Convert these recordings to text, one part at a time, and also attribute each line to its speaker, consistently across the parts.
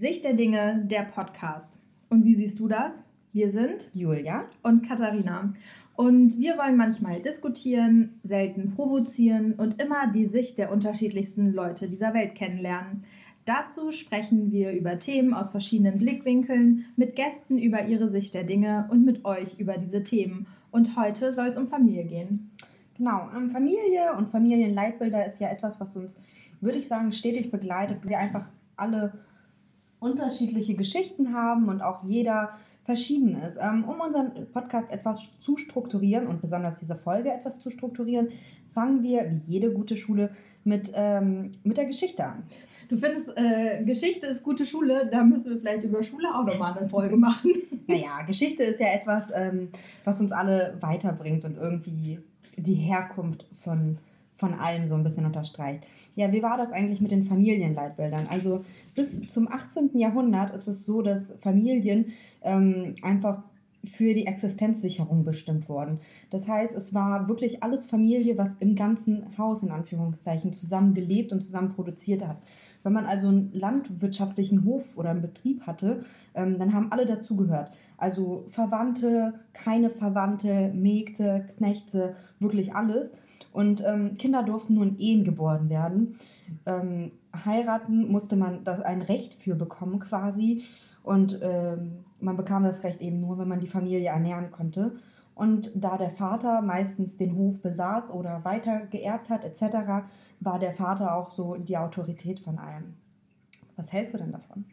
Speaker 1: Sicht der Dinge, der Podcast. Und wie siehst du das? Wir sind
Speaker 2: Julia
Speaker 1: und Katharina. Und wir wollen manchmal diskutieren, selten provozieren und immer die Sicht der unterschiedlichsten Leute dieser Welt kennenlernen. Dazu sprechen wir über Themen aus verschiedenen Blickwinkeln, mit Gästen über ihre Sicht der Dinge und mit euch über diese Themen. Und heute soll es um Familie gehen.
Speaker 2: Genau, ähm, Familie und Familienleitbilder ist ja etwas, was uns, würde ich sagen, stetig begleitet. Wir einfach alle unterschiedliche Geschichten haben und auch jeder verschieden ist. Ähm, um unseren Podcast etwas zu strukturieren und besonders diese Folge etwas zu strukturieren, fangen wir, wie jede gute Schule, mit, ähm, mit der Geschichte an.
Speaker 1: Du findest, äh, Geschichte ist gute Schule, da müssen wir vielleicht über Schule auch nochmal eine Folge machen.
Speaker 2: naja, Geschichte ist ja etwas, ähm, was uns alle weiterbringt und irgendwie die Herkunft von von allem so ein bisschen unterstreicht. Ja, wie war das eigentlich mit den Familienleitbildern? Also bis zum 18. Jahrhundert ist es so, dass Familien ähm, einfach für die Existenzsicherung bestimmt wurden. Das heißt, es war wirklich alles Familie, was im ganzen Haus in Anführungszeichen zusammen gelebt und zusammen produziert hat. Wenn man also einen landwirtschaftlichen Hof oder einen Betrieb hatte, ähm, dann haben alle dazugehört. Also Verwandte, keine Verwandte, Mägde, Knechte, wirklich alles. Und ähm, Kinder durften nur in Ehen geboren werden. Ähm, heiraten musste man da ein Recht für bekommen quasi. Und ähm, man bekam das Recht eben nur, wenn man die Familie ernähren konnte. Und da der Vater meistens den Hof besaß oder weiter geerbt hat etc., war der Vater auch so die Autorität von allem. Was hältst du denn davon?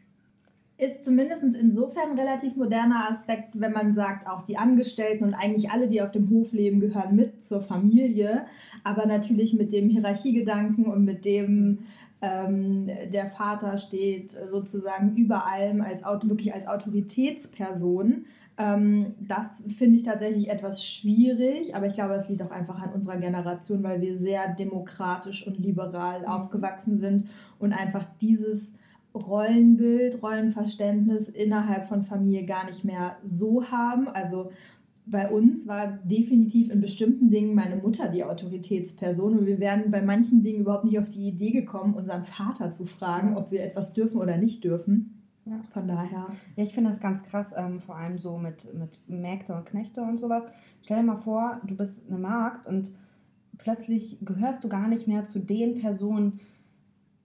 Speaker 1: Ist zumindest insofern ein relativ moderner Aspekt, wenn man sagt, auch die Angestellten und eigentlich alle, die auf dem Hof leben, gehören mit zur Familie, aber natürlich mit dem Hierarchiegedanken und mit dem ähm, der Vater steht sozusagen über allem als wirklich als Autoritätsperson. Ähm, das finde ich tatsächlich etwas schwierig, aber ich glaube, das liegt auch einfach an unserer Generation, weil wir sehr demokratisch und liberal aufgewachsen sind und einfach dieses Rollenbild, Rollenverständnis innerhalb von Familie gar nicht mehr so haben. Also bei uns war definitiv in bestimmten Dingen meine Mutter die Autoritätsperson und wir wären bei manchen Dingen überhaupt nicht auf die Idee gekommen, unseren Vater zu fragen, ob wir etwas dürfen oder nicht dürfen. Ja. Von daher.
Speaker 2: Ja, ich finde das ganz krass, ähm, vor allem so mit, mit Mägde und Knechte und sowas. Stell dir mal vor, du bist eine Magd und plötzlich gehörst du gar nicht mehr zu den Personen,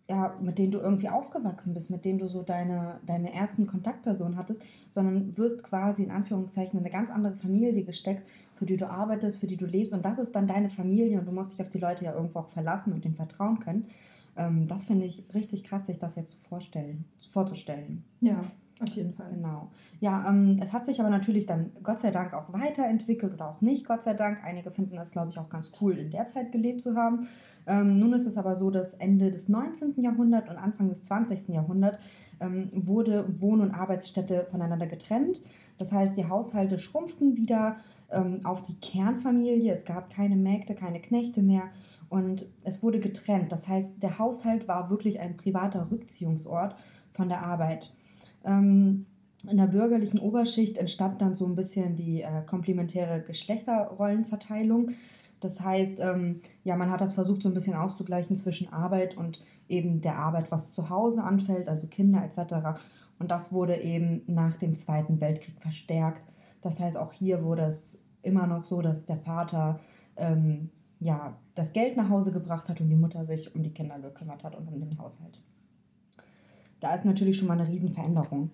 Speaker 2: ja, mit denen du irgendwie aufgewachsen bist, mit denen du so deine, deine ersten Kontaktpersonen hattest, sondern wirst quasi in Anführungszeichen in eine ganz andere Familie gesteckt, für die du arbeitest, für die du lebst und das ist dann deine Familie und du musst dich auf die Leute ja irgendwo auch verlassen und denen vertrauen können. Ähm, das finde ich richtig krass, sich das jetzt vorstellen, vorzustellen.
Speaker 1: Ja, auf jeden Fall.
Speaker 2: Genau. Ja, ähm, es hat sich aber natürlich dann Gott sei Dank auch weiterentwickelt oder auch nicht, Gott sei Dank. Einige finden das, glaube ich, auch ganz cool, in der Zeit gelebt zu haben. Ähm, nun ist es aber so, dass Ende des 19. Jahrhunderts und Anfang des 20. Jahrhunderts ähm, wurde Wohn- und Arbeitsstätte voneinander getrennt. Das heißt, die Haushalte schrumpften wieder ähm, auf die Kernfamilie. Es gab keine Mägde, keine Knechte mehr. Und es wurde getrennt. Das heißt, der Haushalt war wirklich ein privater Rückziehungsort von der Arbeit. Ähm, in der bürgerlichen Oberschicht entstand dann so ein bisschen die äh, komplementäre Geschlechterrollenverteilung. Das heißt, ähm, ja, man hat das versucht, so ein bisschen auszugleichen zwischen Arbeit und eben der Arbeit, was zu Hause anfällt, also Kinder etc. Und das wurde eben nach dem Zweiten Weltkrieg verstärkt. Das heißt, auch hier wurde es immer noch so, dass der Vater ähm, ja, das Geld nach Hause gebracht hat und die Mutter sich um die Kinder gekümmert hat und um den Haushalt da ist natürlich schon mal eine Riesenveränderung.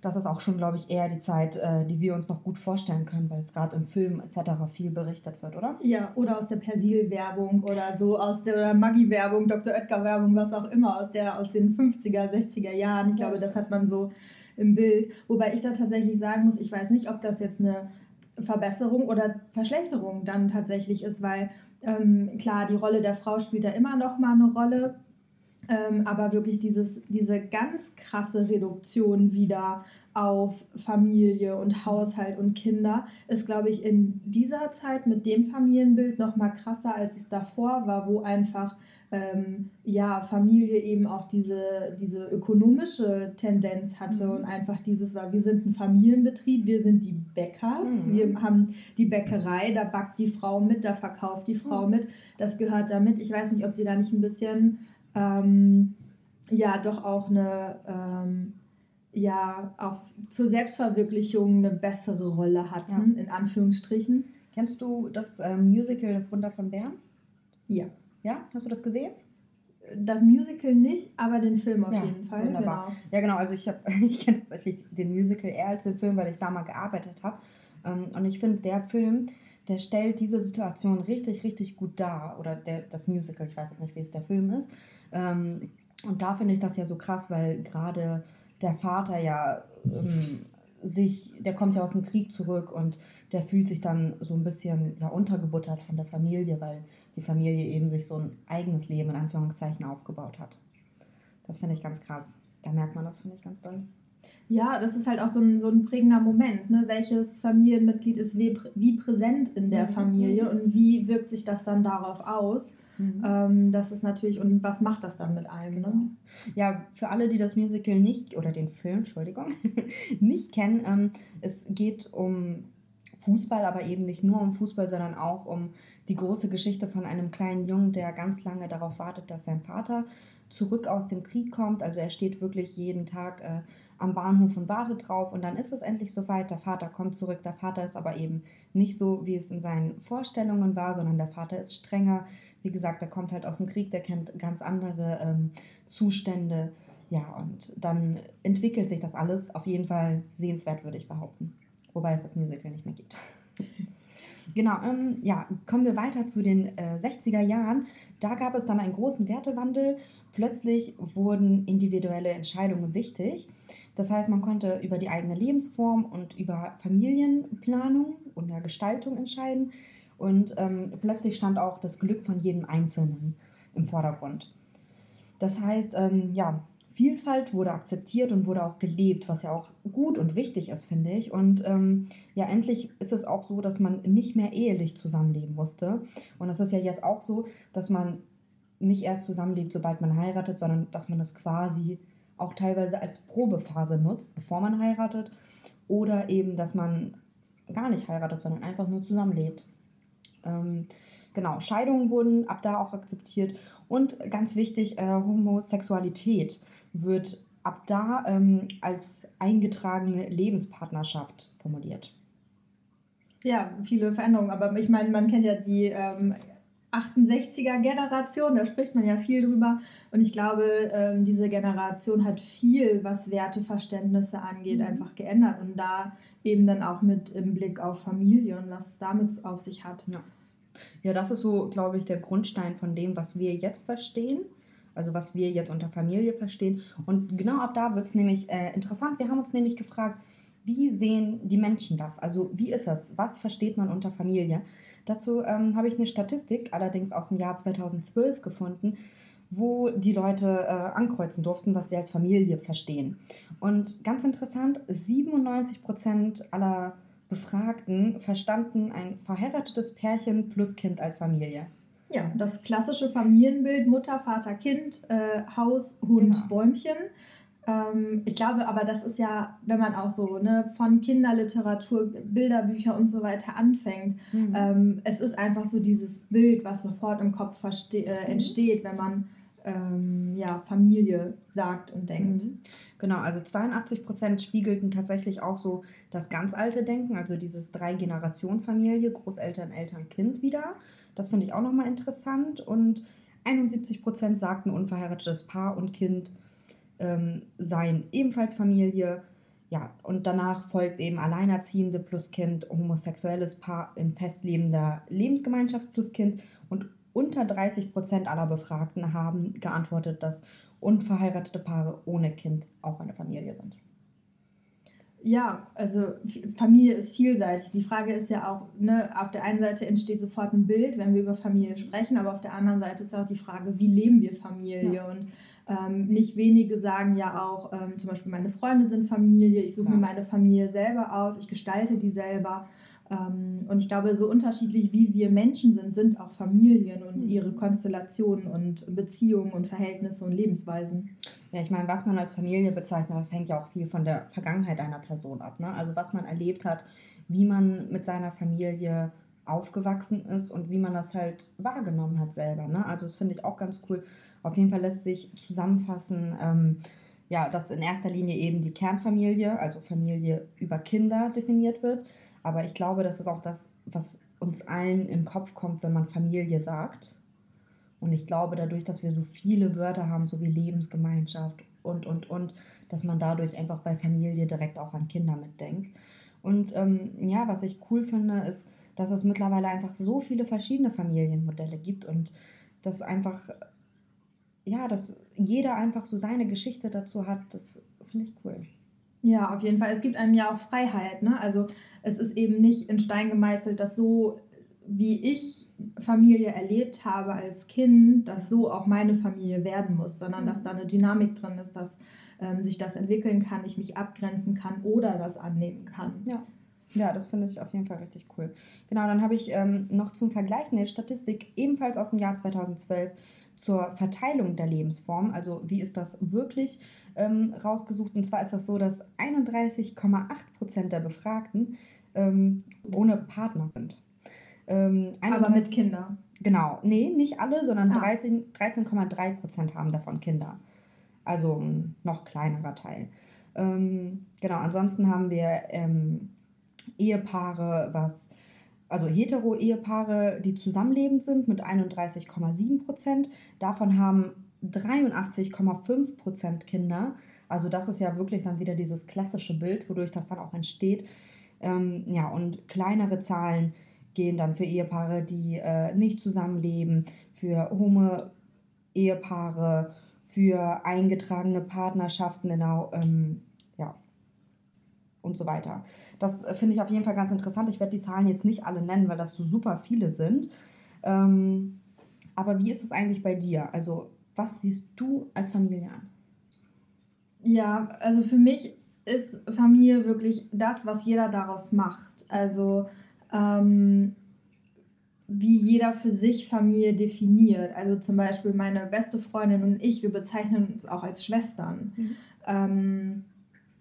Speaker 2: Das ist auch schon, glaube ich, eher die Zeit, äh, die wir uns noch gut vorstellen können, weil es gerade im Film etc. viel berichtet wird, oder?
Speaker 1: Ja, oder aus der Persil-Werbung oder so aus der Maggi-Werbung, Dr. Oetker-Werbung, was auch immer, aus, der, aus den 50er, 60er Jahren. Ich glaube, das hat man so im Bild. Wobei ich da tatsächlich sagen muss, ich weiß nicht, ob das jetzt eine Verbesserung oder Verschlechterung dann tatsächlich ist, weil ähm, klar, die Rolle der Frau spielt da immer noch mal eine Rolle ähm, aber wirklich dieses, diese ganz krasse Reduktion wieder auf Familie und Haushalt und Kinder ist, glaube ich, in dieser Zeit mit dem Familienbild noch mal krasser, als es davor war, wo einfach ähm, ja, Familie eben auch diese, diese ökonomische Tendenz hatte mhm. und einfach dieses war, wir sind ein Familienbetrieb, wir sind die Bäckers, mhm. wir haben die Bäckerei, da backt die Frau mit, da verkauft die Frau mhm. mit, das gehört damit. Ich weiß nicht, ob sie da nicht ein bisschen ähm, ja doch auch eine ähm, ja auch zur Selbstverwirklichung eine bessere Rolle hatten, ja. in Anführungsstrichen.
Speaker 2: Kennst du das ähm, Musical Das Wunder von Bern?
Speaker 1: Ja.
Speaker 2: Ja, hast du das gesehen?
Speaker 1: Das Musical nicht, aber den Film auf
Speaker 2: ja,
Speaker 1: jeden Fall.
Speaker 2: Wunderbar. Genau. Ja, genau. Also ich, ich kenne tatsächlich den Musical eher als den Film, weil ich da mal gearbeitet habe. Ähm, und ich finde, der Film, der stellt diese Situation richtig, richtig gut dar. Oder der, das Musical, ich weiß jetzt nicht, wie es der Film ist. Ähm, und da finde ich das ja so krass, weil gerade der Vater ja ähm, sich, der kommt ja aus dem Krieg zurück und der fühlt sich dann so ein bisschen ja, untergebuttert von der Familie, weil die Familie eben sich so ein eigenes Leben in Anführungszeichen aufgebaut hat. Das finde ich ganz krass. Da merkt man das, finde ich, ganz doll.
Speaker 1: Ja, das ist halt auch so ein, so ein prägender Moment. Ne? Welches Familienmitglied ist wie, wie präsent in der mhm. Familie und wie wirkt sich das dann darauf aus? Mhm. Ähm, das ist natürlich, und was macht das dann mit einem? Ne? Genau. Ne?
Speaker 2: Ja, für alle, die das Musical nicht, oder den Film, Entschuldigung, nicht kennen, ähm, es geht um Fußball, aber eben nicht nur um Fußball, sondern auch um die große Geschichte von einem kleinen Jungen, der ganz lange darauf wartet, dass sein Vater zurück aus dem Krieg kommt. Also er steht wirklich jeden Tag äh, am Bahnhof und wartet drauf und dann ist es endlich soweit. Der Vater kommt zurück. Der Vater ist aber eben nicht so, wie es in seinen Vorstellungen war, sondern der Vater ist strenger. Wie gesagt, er kommt halt aus dem Krieg, der kennt ganz andere ähm, Zustände. Ja, und dann entwickelt sich das alles auf jeden Fall sehenswert, würde ich behaupten. Wobei es das Musical nicht mehr gibt. Genau, ähm, ja, kommen wir weiter zu den äh, 60er Jahren. Da gab es dann einen großen Wertewandel. Plötzlich wurden individuelle Entscheidungen wichtig. Das heißt, man konnte über die eigene Lebensform und über Familienplanung und Gestaltung entscheiden. Und ähm, plötzlich stand auch das Glück von jedem Einzelnen im Vordergrund. Das heißt, ähm, ja, Vielfalt wurde akzeptiert und wurde auch gelebt, was ja auch gut und wichtig ist, finde ich. Und ähm, ja, endlich ist es auch so, dass man nicht mehr ehelich zusammenleben musste. Und es ist ja jetzt auch so, dass man nicht erst zusammenlebt, sobald man heiratet, sondern dass man das quasi auch teilweise als Probephase nutzt, bevor man heiratet. Oder eben, dass man gar nicht heiratet, sondern einfach nur zusammenlebt. Ähm, genau, Scheidungen wurden ab da auch akzeptiert. Und ganz wichtig, äh, Homosexualität wird ab da ähm, als eingetragene Lebenspartnerschaft formuliert.
Speaker 1: Ja, viele Veränderungen, aber ich meine, man kennt ja die ähm, 68er Generation, da spricht man ja viel drüber und ich glaube, ähm, diese Generation hat viel, was Werteverständnisse angeht, mhm. einfach geändert und da eben dann auch mit im Blick auf Familie und was es damit auf sich hat.
Speaker 2: Ja. Ja, das ist so, glaube ich, der Grundstein von dem, was wir jetzt verstehen also was wir jetzt unter Familie verstehen. Und genau ab da wird es nämlich äh, interessant. Wir haben uns nämlich gefragt, wie sehen die Menschen das? Also wie ist es? Was versteht man unter Familie? Dazu ähm, habe ich eine Statistik, allerdings aus dem Jahr 2012 gefunden, wo die Leute äh, ankreuzen durften, was sie als Familie verstehen. Und ganz interessant, 97 Prozent aller Befragten verstanden ein verheiratetes Pärchen plus Kind als Familie.
Speaker 1: Ja, das klassische Familienbild Mutter, Vater, Kind, äh, Haus, Hund, genau. Bäumchen. Ähm, ich glaube aber, das ist ja, wenn man auch so ne, von Kinderliteratur, Bilderbücher und so weiter anfängt, mhm. ähm, es ist einfach so dieses Bild, was sofort im Kopf äh, mhm. entsteht, wenn man ähm, ja, Familie sagt und denkt. Mhm.
Speaker 2: Genau, also 82 Prozent spiegelten tatsächlich auch so das ganz alte Denken, also dieses Drei-Generationen-Familie, Großeltern, Eltern, Kind wieder. Das finde ich auch nochmal interessant. Und 71 Prozent sagten, unverheiratetes Paar und Kind ähm, seien ebenfalls Familie. Ja, und danach folgt eben Alleinerziehende plus Kind, homosexuelles Paar in festlebender Lebensgemeinschaft plus Kind und unter 30 Prozent aller Befragten haben geantwortet, dass unverheiratete Paare ohne Kind auch eine Familie sind.
Speaker 1: Ja, also Familie ist vielseitig. Die Frage ist ja auch, ne, auf der einen Seite entsteht sofort ein Bild, wenn wir über Familie sprechen, aber auf der anderen Seite ist auch die Frage, wie leben wir Familie? Ja. Und ähm, nicht wenige sagen ja auch, ähm, zum Beispiel meine Freunde sind Familie, ich suche ja. mir meine Familie selber aus, ich gestalte die selber. Ähm, und ich glaube, so unterschiedlich wie wir Menschen sind, sind auch Familien und mhm. ihre Konstellationen und Beziehungen und Verhältnisse und Lebensweisen.
Speaker 2: Ja, ich meine, was man als Familie bezeichnet, das hängt ja auch viel von der Vergangenheit einer Person ab. Ne? Also was man erlebt hat, wie man mit seiner Familie aufgewachsen ist und wie man das halt wahrgenommen hat selber. Ne? Also das finde ich auch ganz cool. Auf jeden Fall lässt sich zusammenfassen, ähm, ja, dass in erster Linie eben die Kernfamilie, also Familie über Kinder definiert wird. Aber ich glaube, das ist auch das, was uns allen im Kopf kommt, wenn man Familie sagt. Und ich glaube, dadurch, dass wir so viele Wörter haben, so wie Lebensgemeinschaft und, und, und, dass man dadurch einfach bei Familie direkt auch an Kinder mitdenkt. Und ähm, ja, was ich cool finde, ist, dass es mittlerweile einfach so viele verschiedene Familienmodelle gibt und dass einfach, ja, dass jeder einfach so seine Geschichte dazu hat, das finde ich cool.
Speaker 1: Ja, auf jeden Fall. Es gibt einem ja auch Freiheit. Ne? Also es ist eben nicht in Stein gemeißelt, dass so wie ich Familie erlebt habe als Kind, dass so auch meine Familie werden muss, sondern dass da eine Dynamik drin ist, dass ähm, sich das entwickeln kann, ich mich abgrenzen kann oder das annehmen kann.
Speaker 2: Ja. Ja, das finde ich auf jeden Fall richtig cool. Genau, dann habe ich ähm, noch zum Vergleich eine Statistik ebenfalls aus dem Jahr 2012 zur Verteilung der Lebensform. Also wie ist das wirklich ähm, rausgesucht? Und zwar ist das so, dass 31,8 Prozent der Befragten ähm, ohne Partner sind. Ähm, Aber mit Kindern. Genau, nee, nicht alle, sondern ah. 13,3 Prozent haben davon Kinder. Also ein noch kleinerer Teil. Ähm, genau, ansonsten haben wir ähm, Ehepaare, was, also hetero-Ehepaare, die zusammenlebend sind mit 31,7 Prozent. Davon haben 83,5 Prozent Kinder. Also das ist ja wirklich dann wieder dieses klassische Bild, wodurch das dann auch entsteht. Ähm, ja, und kleinere Zahlen gehen dann für Ehepaare, die äh, nicht zusammenleben, für Homo-Ehepaare, für eingetragene Partnerschaften, genau, ähm, und so weiter. Das äh, finde ich auf jeden Fall ganz interessant. Ich werde die Zahlen jetzt nicht alle nennen, weil das so super viele sind. Ähm, aber wie ist es eigentlich bei dir? Also, was siehst du als Familie an?
Speaker 1: Ja, also für mich ist Familie wirklich das, was jeder daraus macht. Also ähm, wie jeder für sich Familie definiert. Also zum Beispiel meine beste Freundin und ich, wir bezeichnen uns auch als Schwestern. Mhm. Ähm,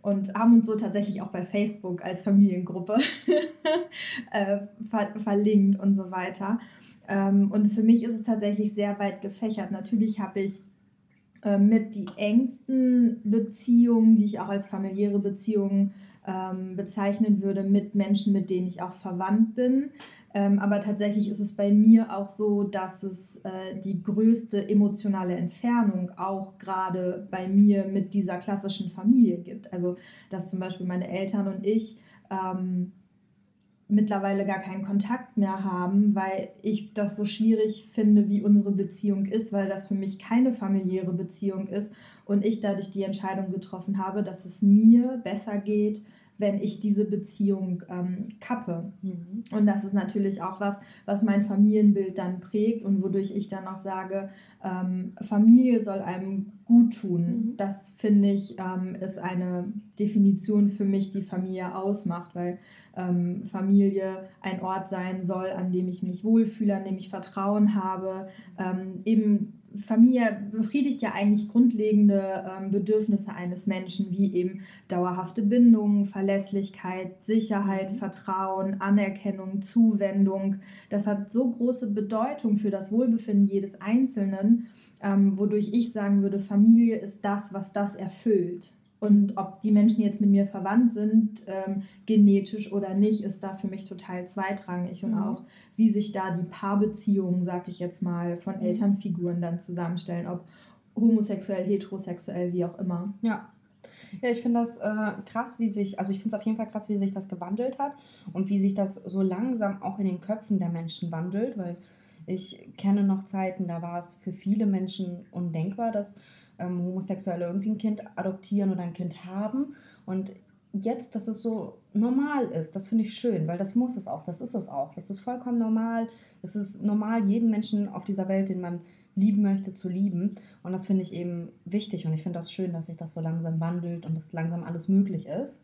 Speaker 1: und haben uns so tatsächlich auch bei Facebook als Familiengruppe äh, ver verlinkt und so weiter. Ähm, und für mich ist es tatsächlich sehr weit gefächert. Natürlich habe ich äh, mit die engsten Beziehungen, die ich auch als familiäre Beziehungen ähm, bezeichnen würde mit Menschen, mit denen ich auch verwandt bin. Ähm, aber tatsächlich ist es bei mir auch so, dass es äh, die größte emotionale Entfernung auch gerade bei mir mit dieser klassischen Familie gibt. Also dass zum Beispiel meine Eltern und ich ähm, mittlerweile gar keinen Kontakt mehr haben, weil ich das so schwierig finde, wie unsere Beziehung ist, weil das für mich keine familiäre Beziehung ist und ich dadurch die Entscheidung getroffen habe, dass es mir besser geht, wenn ich diese Beziehung ähm, kappe. Mhm. Und das ist natürlich auch was, was mein Familienbild dann prägt und wodurch ich dann auch sage, ähm, Familie soll einem gut tun. Mhm. Das finde ich ähm, ist eine Definition für mich, die Familie ausmacht, weil ähm, Familie ein Ort sein soll, an dem ich mich wohlfühle, an dem ich Vertrauen habe, ähm, eben Familie befriedigt ja eigentlich grundlegende ähm, Bedürfnisse eines Menschen, wie eben dauerhafte Bindung, Verlässlichkeit, Sicherheit, mhm. Vertrauen, Anerkennung, Zuwendung. Das hat so große Bedeutung für das Wohlbefinden jedes Einzelnen, ähm, wodurch ich sagen würde, Familie ist das, was das erfüllt. Und ob die Menschen jetzt mit mir verwandt sind, ähm, genetisch oder nicht, ist da für mich total zweitrangig. Und mhm. auch, wie sich da die Paarbeziehungen, sag ich jetzt mal, von mhm. Elternfiguren dann zusammenstellen, ob homosexuell, heterosexuell, wie auch immer.
Speaker 2: Ja. Ja, ich finde das äh, krass, wie sich, also ich finde es auf jeden Fall krass, wie sich das gewandelt hat und wie sich das so langsam auch in den Köpfen der Menschen wandelt, weil ich kenne noch Zeiten, da war es für viele Menschen undenkbar, dass ähm, Homosexuelle irgendwie ein Kind adoptieren oder ein Kind haben. Und jetzt, dass es so normal ist, das finde ich schön, weil das muss es auch, das ist es auch. Das ist vollkommen normal. Es ist normal, jeden Menschen auf dieser Welt, den man lieben möchte, zu lieben. Und das finde ich eben wichtig und ich finde das schön, dass sich das so langsam wandelt und dass langsam alles möglich ist.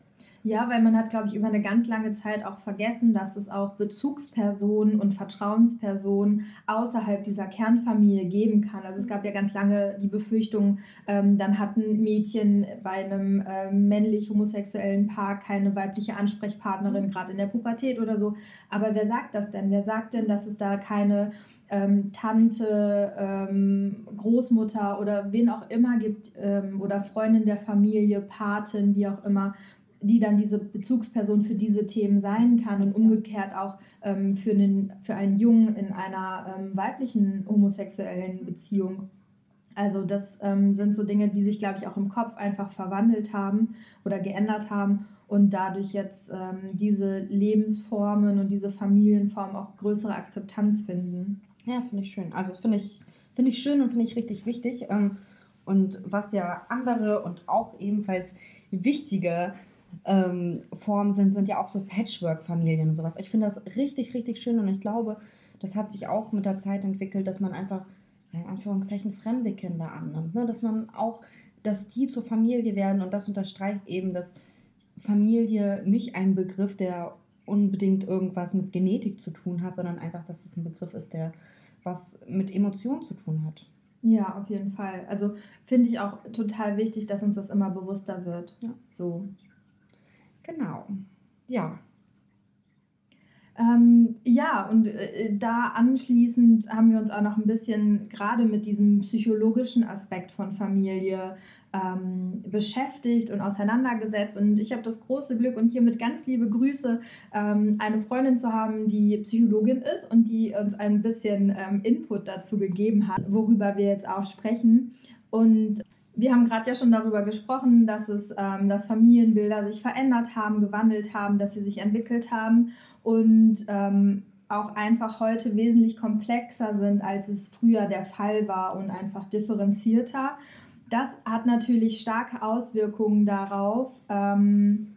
Speaker 1: Ja, weil man hat, glaube ich, über eine ganz lange Zeit auch vergessen, dass es auch Bezugspersonen und Vertrauenspersonen außerhalb dieser Kernfamilie geben kann. Also es gab ja ganz lange die Befürchtung, ähm, dann hatten Mädchen bei einem äh, männlich homosexuellen Paar keine weibliche Ansprechpartnerin, gerade in der Pubertät oder so. Aber wer sagt das denn? Wer sagt denn, dass es da keine ähm, Tante, ähm, Großmutter oder wen auch immer gibt ähm, oder Freundin der Familie, Patin, wie auch immer, die dann diese Bezugsperson für diese Themen sein kann und umgekehrt auch ähm, für, einen, für einen Jungen in einer ähm, weiblichen homosexuellen Beziehung. Also das ähm, sind so Dinge, die sich, glaube ich, auch im Kopf einfach verwandelt haben oder geändert haben und dadurch jetzt ähm, diese Lebensformen und diese Familienformen auch größere Akzeptanz finden.
Speaker 2: Ja, das finde ich schön. Also das finde ich, find ich schön und finde ich richtig wichtig. Ähm, und was ja andere und auch ebenfalls wichtige ähm, Formen sind, sind ja auch so Patchwork-Familien und sowas. Ich finde das richtig, richtig schön und ich glaube, das hat sich auch mit der Zeit entwickelt, dass man einfach, in Anführungszeichen, fremde Kinder annimmt. Ne? Dass man auch, dass die zur Familie werden und das unterstreicht eben, dass Familie nicht ein Begriff, der unbedingt irgendwas mit Genetik zu tun hat, sondern einfach, dass es ein Begriff ist, der was mit Emotionen zu tun hat.
Speaker 1: Ja, auf jeden Fall. Also finde ich auch total wichtig, dass uns das immer bewusster wird. Ja. So.
Speaker 2: Genau. Ja.
Speaker 1: Ähm, ja, und äh, da anschließend haben wir uns auch noch ein bisschen gerade mit diesem psychologischen Aspekt von Familie ähm, beschäftigt und auseinandergesetzt. Und ich habe das große Glück und hiermit ganz liebe Grüße, ähm, eine Freundin zu haben, die Psychologin ist und die uns ein bisschen ähm, Input dazu gegeben hat, worüber wir jetzt auch sprechen. Und wir haben gerade ja schon darüber gesprochen, dass es, ähm, dass Familienbilder sich verändert haben, gewandelt haben, dass sie sich entwickelt haben und ähm, auch einfach heute wesentlich komplexer sind, als es früher der Fall war und einfach differenzierter. Das hat natürlich starke Auswirkungen darauf, ähm,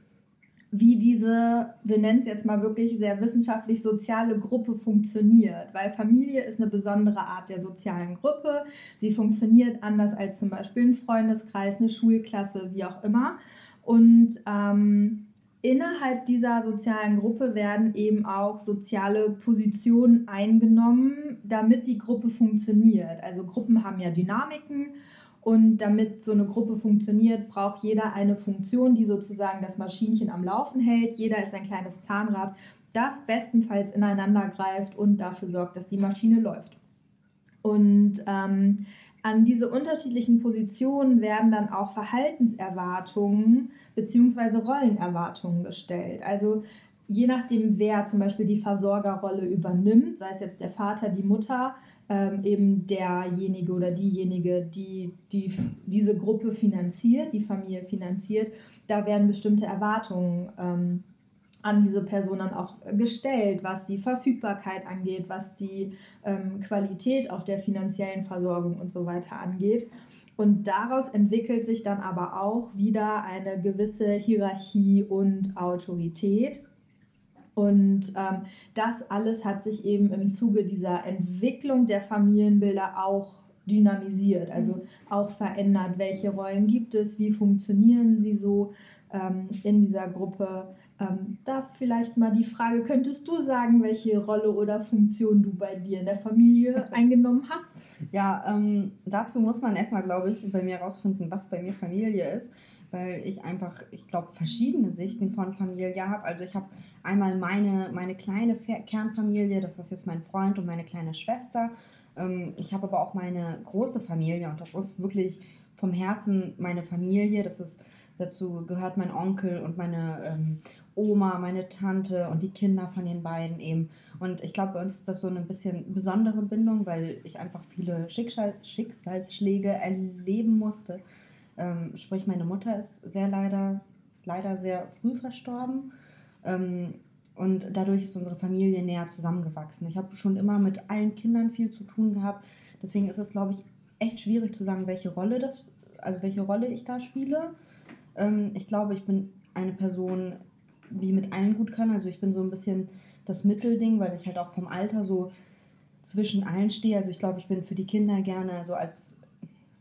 Speaker 1: wie diese, wir nennen es jetzt mal wirklich sehr wissenschaftlich soziale Gruppe funktioniert. Weil Familie ist eine besondere Art der sozialen Gruppe. Sie funktioniert anders als zum Beispiel ein Freundeskreis, eine Schulklasse, wie auch immer. Und ähm, innerhalb dieser sozialen Gruppe werden eben auch soziale Positionen eingenommen, damit die Gruppe funktioniert. Also Gruppen haben ja Dynamiken und damit so eine Gruppe funktioniert, braucht jeder eine Funktion, die sozusagen das Maschinchen am Laufen hält. Jeder ist ein kleines Zahnrad, das bestenfalls ineinander greift und dafür sorgt, dass die Maschine läuft. Und ähm, an diese unterschiedlichen Positionen werden dann auch Verhaltenserwartungen bzw. Rollenerwartungen gestellt. Also je nachdem, wer zum Beispiel die Versorgerrolle übernimmt, sei es jetzt der Vater, die Mutter, ähm, eben derjenige oder diejenige, die, die diese Gruppe finanziert, die Familie finanziert, da werden bestimmte Erwartungen ähm, an diese Person dann auch gestellt, was die Verfügbarkeit angeht, was die ähm, Qualität auch der finanziellen Versorgung und so weiter angeht. Und daraus entwickelt sich dann aber auch wieder eine gewisse Hierarchie und Autorität. Und ähm, das alles hat sich eben im Zuge dieser Entwicklung der Familienbilder auch dynamisiert, also mhm. auch verändert. Welche Rollen gibt es? Wie funktionieren sie so ähm, in dieser Gruppe? Ähm, da vielleicht mal die Frage, könntest du sagen, welche Rolle oder Funktion du bei dir in der Familie eingenommen hast?
Speaker 2: Ja, ähm, dazu muss man erstmal, glaube ich, bei mir herausfinden, was bei mir Familie ist weil ich einfach, ich glaube, verschiedene Sichten von Familie habe. Also ich habe einmal meine, meine kleine Kernfamilie, das ist jetzt mein Freund und meine kleine Schwester. Ähm, ich habe aber auch meine große Familie und das ist wirklich vom Herzen meine Familie. Das ist, dazu gehört mein Onkel und meine ähm, Oma, meine Tante und die Kinder von den beiden eben. Und ich glaube, bei uns ist das so eine bisschen besondere Bindung, weil ich einfach viele Schicksal Schicksalsschläge erleben musste. Ähm, sprich, meine Mutter ist sehr leider, leider sehr früh verstorben. Ähm, und dadurch ist unsere Familie näher zusammengewachsen. Ich habe schon immer mit allen Kindern viel zu tun gehabt. Deswegen ist es, glaube ich, echt schwierig zu sagen, welche Rolle das, also welche Rolle ich da spiele. Ähm, ich glaube, ich bin eine Person, die mit allen gut kann. Also ich bin so ein bisschen das Mittelding, weil ich halt auch vom Alter so zwischen allen stehe. Also ich glaube, ich bin für die Kinder gerne so als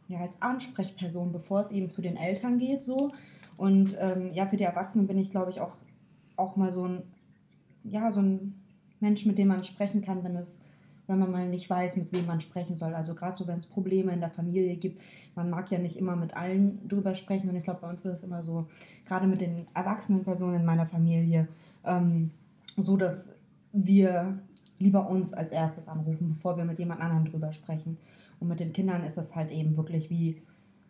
Speaker 2: ja, als Ansprechperson, bevor es eben zu den Eltern geht, so. Und ähm, ja, für die Erwachsenen bin ich, glaube ich, auch, auch mal so ein, ja, so ein Mensch, mit dem man sprechen kann, wenn es wenn man mal nicht weiß, mit wem man sprechen soll. Also gerade so, wenn es Probleme in der Familie gibt, man mag ja nicht immer mit allen drüber sprechen. Und ich glaube, bei uns ist es immer so, gerade mit den erwachsenen Personen in meiner Familie, ähm, so, dass wir lieber uns als erstes anrufen, bevor wir mit jemand anderem drüber sprechen. Und mit den Kindern ist es halt eben wirklich wie,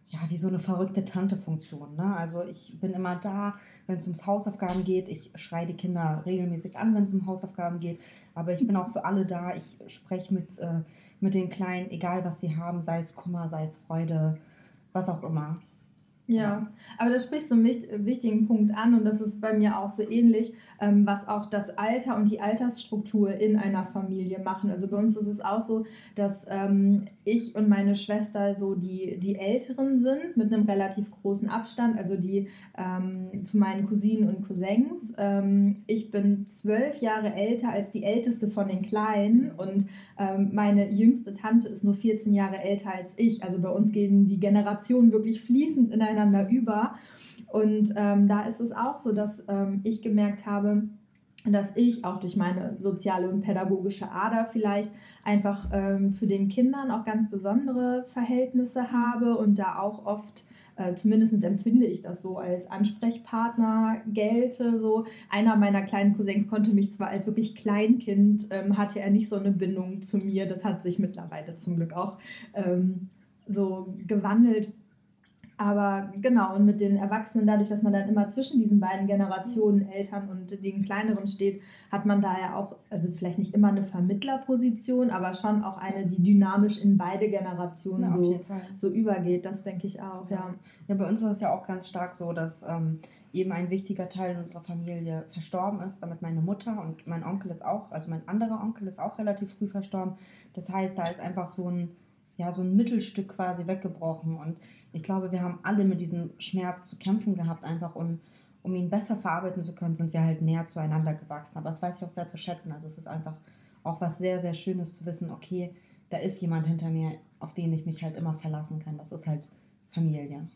Speaker 2: ja, wie so eine verrückte Tante-Funktion. Ne? Also ich bin immer da, wenn es ums Hausaufgaben geht. Ich schreie die Kinder regelmäßig an, wenn es um Hausaufgaben geht. Aber ich bin auch für alle da. Ich spreche mit, äh, mit den Kleinen, egal was sie haben, sei es Kummer, sei es Freude, was auch immer.
Speaker 1: Ja, aber da sprichst du einen wichtigen Punkt an und das ist bei mir auch so ähnlich, ähm, was auch das Alter und die Altersstruktur in einer Familie machen. Also bei uns ist es auch so, dass ähm, ich und meine Schwester so die, die Älteren sind mit einem relativ großen Abstand, also die ähm, zu meinen Cousinen und Cousins. Ich bin zwölf Jahre älter als die älteste von den Kleinen und meine jüngste Tante ist nur 14 Jahre älter als ich. Also bei uns gehen die Generationen wirklich fließend ineinander über. Und ähm, da ist es auch so, dass ähm, ich gemerkt habe, dass ich auch durch meine soziale und pädagogische Ader vielleicht einfach ähm, zu den Kindern auch ganz besondere Verhältnisse habe und da auch oft äh, zumindest empfinde ich das so als Ansprechpartner gelte. So einer meiner kleinen Cousins konnte mich zwar als wirklich Kleinkind ähm, hatte er nicht so eine Bindung zu mir. Das hat sich mittlerweile zum Glück auch ähm, so gewandelt. Aber genau, und mit den Erwachsenen, dadurch, dass man dann immer zwischen diesen beiden Generationen, Eltern und den Kleineren steht, hat man da ja auch, also vielleicht nicht immer eine Vermittlerposition, aber schon auch eine, die dynamisch in beide Generationen ja, so, so übergeht. Das denke ich auch, ja.
Speaker 2: Ja, bei uns ist es ja auch ganz stark so, dass ähm, eben ein wichtiger Teil unserer Familie verstorben ist, damit meine Mutter und mein Onkel ist auch, also mein anderer Onkel ist auch relativ früh verstorben. Das heißt, da ist einfach so ein ja, so ein Mittelstück quasi weggebrochen. Und ich glaube, wir haben alle mit diesem Schmerz zu kämpfen gehabt, einfach um, um ihn besser verarbeiten zu können, sind wir halt näher zueinander gewachsen. Aber das weiß ich auch sehr zu schätzen. Also es ist einfach auch was sehr, sehr Schönes zu wissen, okay, da ist jemand hinter mir, auf den ich mich halt immer verlassen kann. Das ist halt Familie.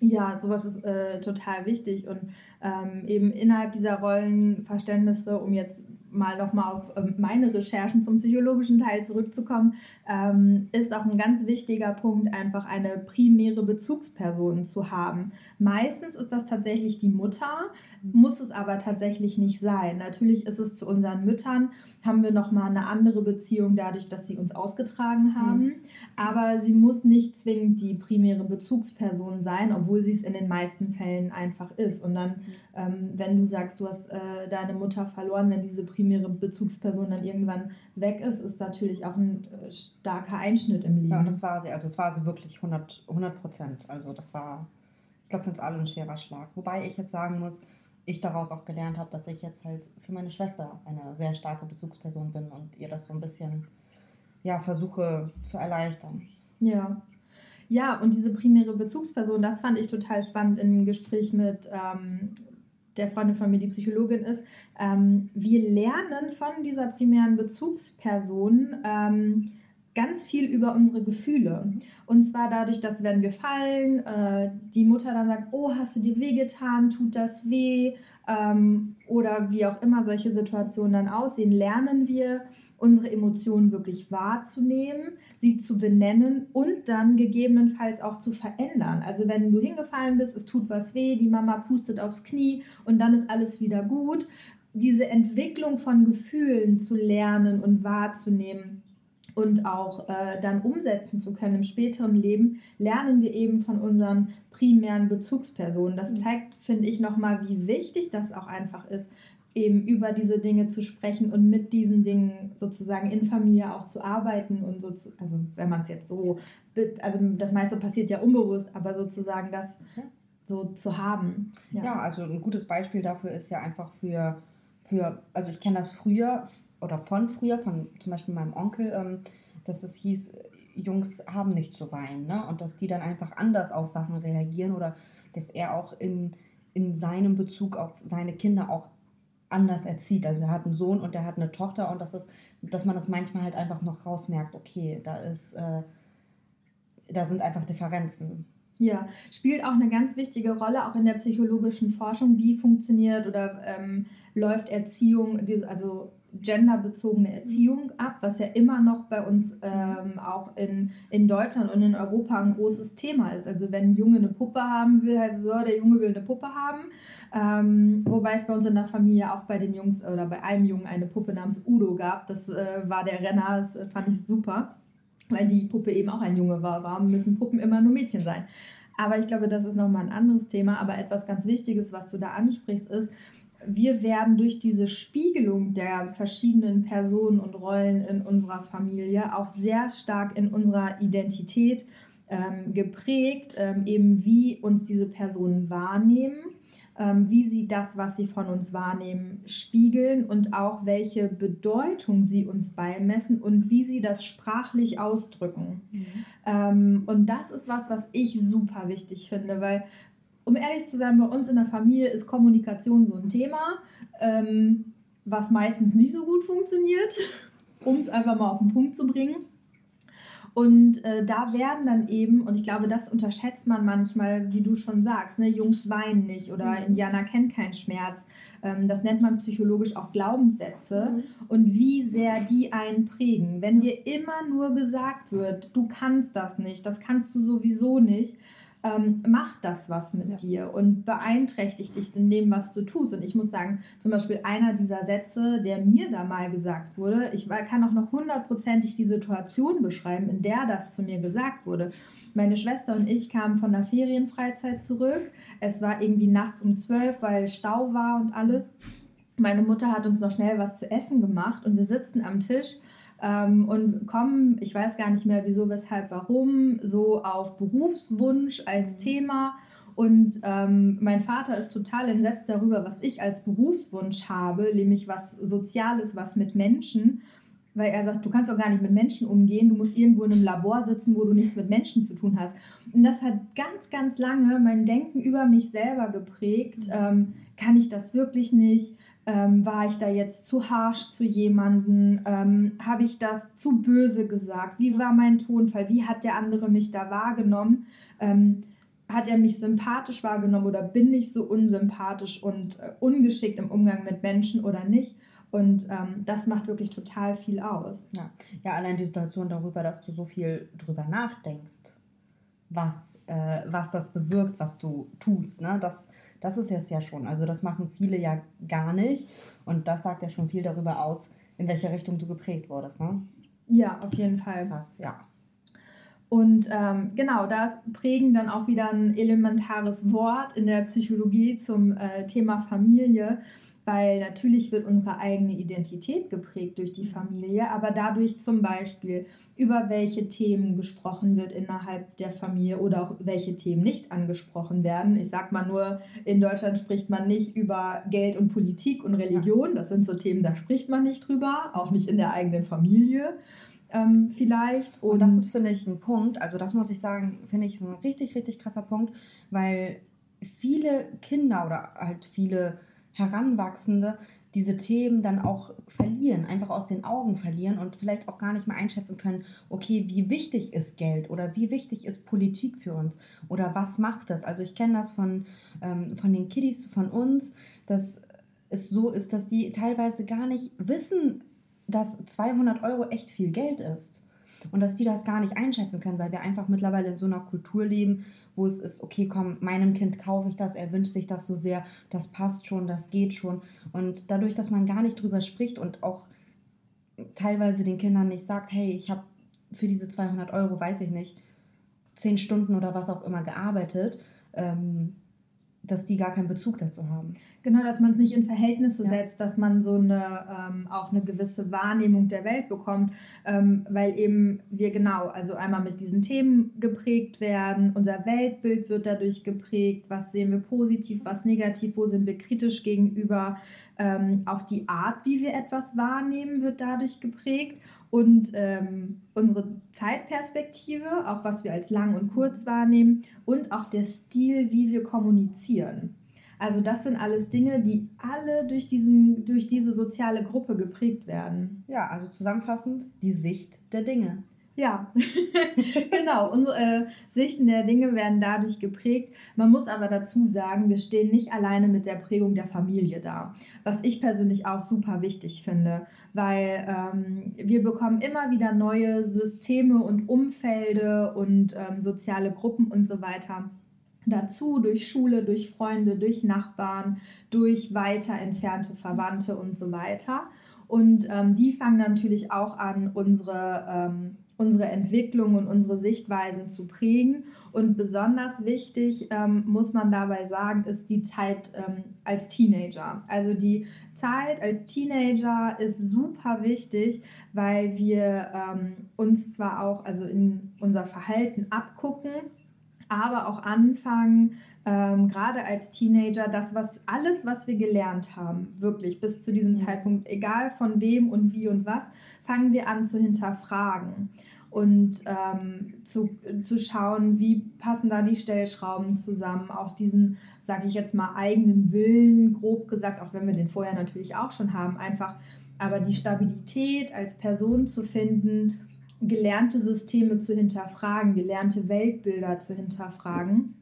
Speaker 1: Ja, sowas ist äh, total wichtig und ähm, eben innerhalb dieser Rollenverständnisse, um jetzt mal nochmal auf ähm, meine Recherchen zum psychologischen Teil zurückzukommen, ähm, ist auch ein ganz wichtiger Punkt, einfach eine primäre Bezugsperson zu haben. Meistens ist das tatsächlich die Mutter, muss es aber tatsächlich nicht sein. Natürlich ist es zu unseren Müttern, haben wir nochmal eine andere Beziehung dadurch, dass sie uns ausgetragen haben, mhm. aber sie muss nicht zwingend die primäre Bezugsperson sein, obwohl sie es in den meisten Fällen einfach ist. Und dann, ähm, wenn du sagst, du hast äh, deine Mutter verloren, wenn diese primäre Bezugsperson dann irgendwann weg ist, ist natürlich auch ein äh, starker Einschnitt im Leben.
Speaker 2: Ja, und das war sie, also es war sie wirklich 100 Prozent. Also das war, ich glaube, für uns alle ein schwerer Schlag. Wobei ich jetzt sagen muss, ich daraus auch gelernt habe, dass ich jetzt halt für meine Schwester eine sehr starke Bezugsperson bin und ihr das so ein bisschen ja, versuche zu erleichtern.
Speaker 1: Ja. Ja, und diese primäre Bezugsperson, das fand ich total spannend im Gespräch mit ähm, der Freundin von mir, die Psychologin ist. Ähm, wir lernen von dieser primären Bezugsperson ähm, ganz viel über unsere Gefühle. Und zwar dadurch, dass wenn wir fallen, äh, die Mutter dann sagt, oh, hast du dir wehgetan, tut das weh? Ähm, oder wie auch immer solche Situationen dann aussehen, lernen wir unsere Emotionen wirklich wahrzunehmen, sie zu benennen und dann gegebenenfalls auch zu verändern. Also wenn du hingefallen bist, es tut was weh, die Mama pustet aufs Knie und dann ist alles wieder gut. Diese Entwicklung von Gefühlen zu lernen und wahrzunehmen, und auch äh, dann umsetzen zu können im späteren Leben, lernen wir eben von unseren primären Bezugspersonen. Das mhm. zeigt, finde ich, nochmal, wie wichtig das auch einfach ist, eben über diese Dinge zu sprechen und mit diesen Dingen sozusagen in Familie auch zu arbeiten und so, zu, also wenn man es jetzt so, also das meiste passiert ja unbewusst, aber sozusagen das so zu haben.
Speaker 2: Ja, ja also ein gutes Beispiel dafür ist ja einfach für, für also ich kenne das früher oder von früher, von zum Beispiel meinem Onkel, ähm, dass es hieß, Jungs haben nicht zu weinen, ne? Und dass die dann einfach anders auf Sachen reagieren oder dass er auch in, in seinem Bezug auf seine Kinder auch anders erzieht. Also er hat einen Sohn und er hat eine Tochter und das ist, dass man das manchmal halt einfach noch rausmerkt, okay, da ist, äh, da sind einfach Differenzen.
Speaker 1: Ja, spielt auch eine ganz wichtige Rolle, auch in der psychologischen Forschung. Wie funktioniert oder ähm, läuft Erziehung, also genderbezogene Erziehung ab, was ja immer noch bei uns ähm, auch in, in Deutschland und in Europa ein großes Thema ist. Also wenn ein Junge eine Puppe haben will, heißt es so, der Junge will eine Puppe haben. Ähm, wobei es bei uns in der Familie auch bei den Jungs oder bei einem Jungen eine Puppe namens Udo gab. Das äh, war der Renner, das äh, fand ich super, weil die Puppe eben auch ein Junge war. Warum müssen Puppen immer nur Mädchen sein? Aber ich glaube, das ist nochmal ein anderes Thema. Aber etwas ganz Wichtiges, was du da ansprichst, ist, wir werden durch diese Spiegelung der verschiedenen Personen und Rollen in unserer Familie auch sehr stark in unserer Identität ähm, geprägt, ähm, eben wie uns diese Personen wahrnehmen, ähm, wie sie das, was sie von uns wahrnehmen, spiegeln und auch welche Bedeutung sie uns beimessen und wie sie das sprachlich ausdrücken. Mhm. Ähm, und das ist was, was ich super wichtig finde, weil um ehrlich zu sein, bei uns in der Familie ist Kommunikation so ein Thema, ähm, was meistens nicht so gut funktioniert, um es einfach mal auf den Punkt zu bringen. Und äh, da werden dann eben, und ich glaube, das unterschätzt man manchmal, wie du schon sagst, ne, Jungs weinen nicht oder mhm. Indianer kennt keinen Schmerz. Ähm, das nennt man psychologisch auch Glaubenssätze mhm. und wie sehr die einen prägen. Wenn dir immer nur gesagt wird, du kannst das nicht, das kannst du sowieso nicht, ähm, macht das was mit ja. dir und beeinträchtigt dich in dem, was du tust. Und ich muss sagen, zum Beispiel einer dieser Sätze, der mir da mal gesagt wurde, ich kann auch noch hundertprozentig die Situation beschreiben, in der das zu mir gesagt wurde. Meine Schwester und ich kamen von der Ferienfreizeit zurück. Es war irgendwie nachts um zwölf, weil Stau war und alles. Meine Mutter hat uns noch schnell was zu essen gemacht und wir sitzen am Tisch ähm, und kommen, ich weiß gar nicht mehr wieso, weshalb, warum, so auf Berufswunsch als mhm. Thema. Und ähm, mein Vater ist total entsetzt darüber, was ich als Berufswunsch habe, nämlich was Soziales, was mit Menschen. Weil er sagt, du kannst doch gar nicht mit Menschen umgehen, du musst irgendwo in einem Labor sitzen, wo du nichts mit Menschen zu tun hast. Und das hat ganz, ganz lange mein Denken über mich selber geprägt. Mhm. Ähm, kann ich das wirklich nicht? Ähm, war ich da jetzt zu harsch zu jemandem? Ähm, Habe ich das zu böse gesagt? Wie war mein Tonfall? Wie hat der andere mich da wahrgenommen? Ähm, hat er mich sympathisch wahrgenommen oder bin ich so unsympathisch und äh, ungeschickt im Umgang mit Menschen oder nicht? Und ähm, das macht wirklich total viel aus.
Speaker 2: Ja. ja, allein die Situation darüber, dass du so viel drüber nachdenkst, was, äh, was das bewirkt, was du tust. Ne? Das, das ist es ja schon. Also das machen viele ja gar nicht. Und das sagt ja schon viel darüber aus, in welche Richtung du geprägt wurdest. Ne?
Speaker 1: Ja, auf jeden Fall.
Speaker 2: Krass, ja.
Speaker 1: Und ähm, genau, das prägen dann auch wieder ein elementares Wort in der Psychologie zum äh, Thema Familie weil natürlich wird unsere eigene Identität geprägt durch die Familie, aber dadurch zum Beispiel, über welche Themen gesprochen wird innerhalb der Familie oder auch welche Themen nicht angesprochen werden. Ich sag mal nur, in Deutschland spricht man nicht über Geld und Politik und Religion. Das sind so Themen, da spricht man nicht drüber, auch nicht in der eigenen Familie. Ähm, vielleicht.
Speaker 2: Und, und das ist, finde ich, ein Punkt, also das muss ich sagen, finde ich ein richtig, richtig krasser Punkt, weil viele Kinder oder halt viele Heranwachsende diese Themen dann auch verlieren, einfach aus den Augen verlieren und vielleicht auch gar nicht mehr einschätzen können, okay, wie wichtig ist Geld oder wie wichtig ist Politik für uns oder was macht das? Also ich kenne das von, ähm, von den Kiddies von uns, dass es so ist, dass die teilweise gar nicht wissen, dass 200 Euro echt viel Geld ist und dass die das gar nicht einschätzen können, weil wir einfach mittlerweile in so einer Kultur leben, wo es ist, okay, komm, meinem Kind kaufe ich das, er wünscht sich das so sehr, das passt schon, das geht schon. Und dadurch, dass man gar nicht drüber spricht und auch teilweise den Kindern nicht sagt, hey, ich habe für diese 200 Euro, weiß ich nicht, 10 Stunden oder was auch immer gearbeitet, ähm, dass die gar keinen Bezug dazu haben.
Speaker 1: Genau, dass man es nicht in Verhältnisse ja. setzt, dass man so eine ähm, auch eine gewisse Wahrnehmung der Welt bekommt, ähm, weil eben wir genau, also einmal mit diesen Themen geprägt werden, unser Weltbild wird dadurch geprägt, was sehen wir positiv, was negativ, wo sind wir kritisch gegenüber, ähm, auch die Art, wie wir etwas wahrnehmen, wird dadurch geprägt und ähm, unsere Zeitperspektive, auch was wir als lang und kurz wahrnehmen und auch der Stil, wie wir kommunizieren. Also das sind alles Dinge, die alle durch, diesen, durch diese soziale Gruppe geprägt werden.
Speaker 2: Ja, also zusammenfassend die Sicht der Dinge.
Speaker 1: Ja, genau. Unsere äh, Sichten der Dinge werden dadurch geprägt. Man muss aber dazu sagen, wir stehen nicht alleine mit der Prägung der Familie da. Was ich persönlich auch super wichtig finde, weil ähm, wir bekommen immer wieder neue Systeme und Umfelde und ähm, soziale Gruppen und so weiter dazu durch Schule, durch Freunde, durch Nachbarn, durch weiter entfernte Verwandte und so weiter. Und ähm, die fangen natürlich auch an, unsere ähm, unsere Entwicklung und unsere Sichtweisen zu prägen. Und besonders wichtig, ähm, muss man dabei sagen, ist die Zeit ähm, als Teenager. Also die Zeit als Teenager ist super wichtig, weil wir ähm, uns zwar auch also in unser Verhalten abgucken, aber auch anfangen, ähm, gerade als Teenager, das, was alles, was wir gelernt haben, wirklich bis zu diesem Zeitpunkt, egal von wem und wie und was, fangen wir an zu hinterfragen und ähm, zu, zu schauen, wie passen da die Stellschrauben zusammen, auch diesen, sage ich jetzt mal, eigenen Willen, grob gesagt, auch wenn wir den vorher natürlich auch schon haben, einfach aber die Stabilität als Person zu finden, gelernte Systeme zu hinterfragen, gelernte Weltbilder zu hinterfragen.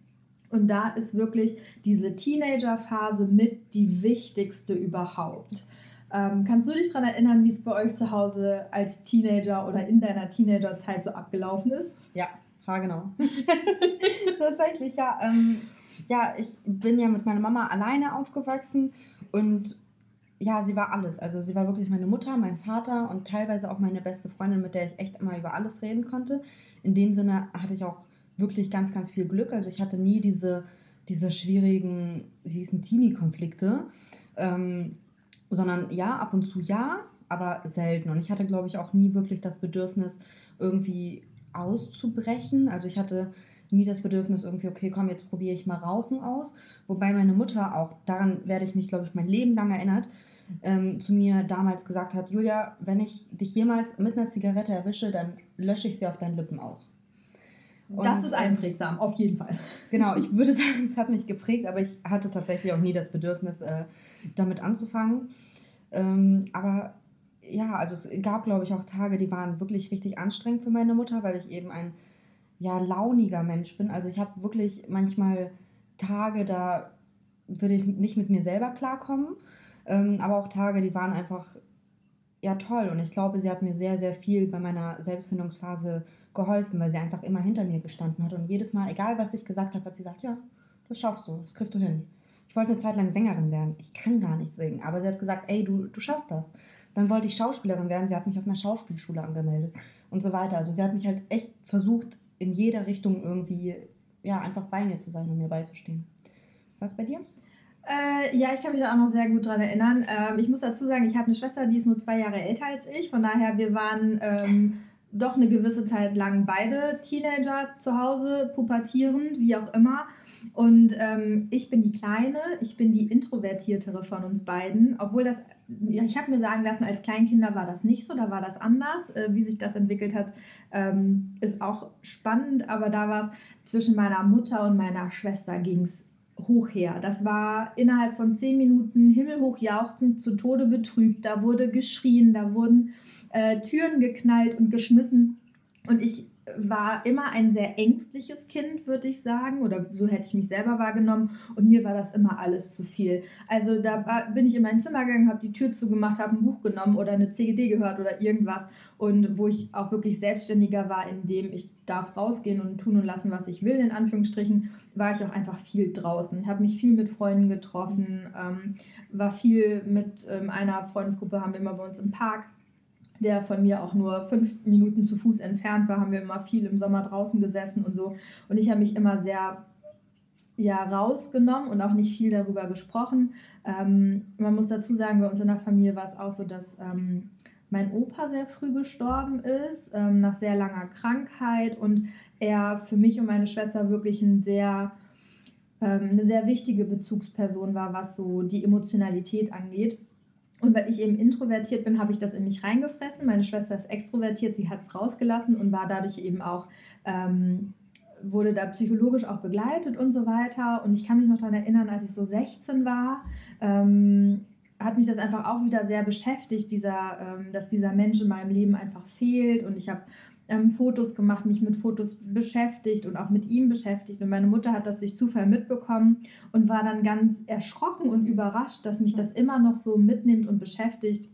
Speaker 1: Und da ist wirklich diese Teenagerphase mit die wichtigste überhaupt. Ähm, kannst du dich daran erinnern, wie es bei euch zu Hause als Teenager oder in deiner Teenagerzeit so abgelaufen ist?
Speaker 2: Ja, genau. Tatsächlich, ja. Ähm, ja, ich bin ja mit meiner Mama alleine aufgewachsen und ja, sie war alles. Also sie war wirklich meine Mutter, mein Vater und teilweise auch meine beste Freundin, mit der ich echt immer über alles reden konnte. In dem Sinne hatte ich auch wirklich ganz, ganz viel Glück. Also ich hatte nie diese, diese schwierigen, sie ein Teenie-Konflikte. Ähm, sondern ja, ab und zu ja, aber selten. Und ich hatte, glaube ich, auch nie wirklich das Bedürfnis, irgendwie auszubrechen. Also ich hatte nie das Bedürfnis irgendwie, okay, komm, jetzt probiere ich mal Rauchen aus. Wobei meine Mutter auch, daran werde ich mich, glaube ich, mein Leben lang erinnert, ähm, zu mir damals gesagt hat, Julia, wenn ich dich jemals mit einer Zigarette erwische, dann lösche ich sie auf deinen Lippen aus.
Speaker 1: Und, das ist einprägsam, auf jeden Fall.
Speaker 2: Genau, ich würde sagen, es hat mich geprägt, aber ich hatte tatsächlich auch nie das Bedürfnis, äh, damit anzufangen. Ähm, aber ja, also es gab, glaube ich, auch Tage, die waren wirklich richtig anstrengend für meine Mutter, weil ich eben ein ja, launiger Mensch bin. Also ich habe wirklich manchmal Tage, da würde ich nicht mit mir selber klarkommen, ähm, aber auch Tage, die waren einfach ja toll. Und ich glaube, sie hat mir sehr, sehr viel bei meiner Selbstfindungsphase geholfen, weil sie einfach immer hinter mir gestanden hat. Und jedes Mal, egal was ich gesagt habe, hat sie gesagt, ja, das schaffst du, das kriegst du hin. Ich wollte eine Zeit lang Sängerin werden. Ich kann gar nicht singen. Aber sie hat gesagt, ey, du, du schaffst das. Dann wollte ich Schauspielerin werden. Sie hat mich auf einer Schauspielschule angemeldet und so weiter. Also sie hat mich halt echt versucht, in jeder Richtung irgendwie, ja, einfach bei mir zu sein und mir beizustehen. Was bei dir?
Speaker 1: Äh, ja, ich kann mich da auch noch sehr gut dran erinnern. Ähm, ich muss dazu sagen, ich habe eine Schwester, die ist nur zwei Jahre älter als ich. Von daher, wir waren ähm, doch eine gewisse Zeit lang beide Teenager zu Hause, pubertierend, wie auch immer. Und ähm, ich bin die Kleine, ich bin die Introvertiertere von uns beiden. Obwohl das, ich habe mir sagen lassen, als Kleinkinder war das nicht so, da war das anders. Äh, wie sich das entwickelt hat, ähm, ist auch spannend. Aber da war es zwischen meiner Mutter und meiner Schwester ging es hoch her. Das war innerhalb von zehn Minuten himmelhoch jauchzend, zu Tode betrübt. Da wurde geschrien, da wurden äh, Türen geknallt und geschmissen. Und ich war immer ein sehr ängstliches Kind, würde ich sagen, oder so hätte ich mich selber wahrgenommen. Und mir war das immer alles zu viel. Also da bin ich in mein Zimmer gegangen, habe die Tür zugemacht, habe ein Buch genommen oder eine CGD gehört oder irgendwas. Und wo ich auch wirklich selbstständiger war, indem ich darf rausgehen und tun und lassen, was ich will, in Anführungsstrichen, war ich auch einfach viel draußen. Habe mich viel mit Freunden getroffen, ähm, war viel mit ähm, einer Freundesgruppe, haben wir immer bei uns im Park der von mir auch nur fünf Minuten zu Fuß entfernt war, haben wir immer viel im Sommer draußen gesessen und so. Und ich habe mich immer sehr ja, rausgenommen und auch nicht viel darüber gesprochen. Ähm, man muss dazu sagen, bei uns in der Familie war es auch so, dass ähm, mein Opa sehr früh gestorben ist, ähm, nach sehr langer Krankheit und er für mich und meine Schwester wirklich ein sehr, ähm, eine sehr wichtige Bezugsperson war, was so die Emotionalität angeht. Und weil ich eben introvertiert bin, habe ich das in mich reingefressen. Meine Schwester ist extrovertiert, sie hat es rausgelassen und war dadurch eben auch, ähm, wurde da psychologisch auch begleitet und so weiter. Und ich kann mich noch daran erinnern, als ich so 16 war, ähm, hat mich das einfach auch wieder sehr beschäftigt, dieser, ähm, dass dieser Mensch in meinem Leben einfach fehlt. Und ich habe ähm, Fotos gemacht, mich mit Fotos beschäftigt und auch mit ihm beschäftigt. Und meine Mutter hat das durch Zufall mitbekommen und war dann ganz erschrocken und überrascht, dass mich das immer noch so mitnimmt und beschäftigt.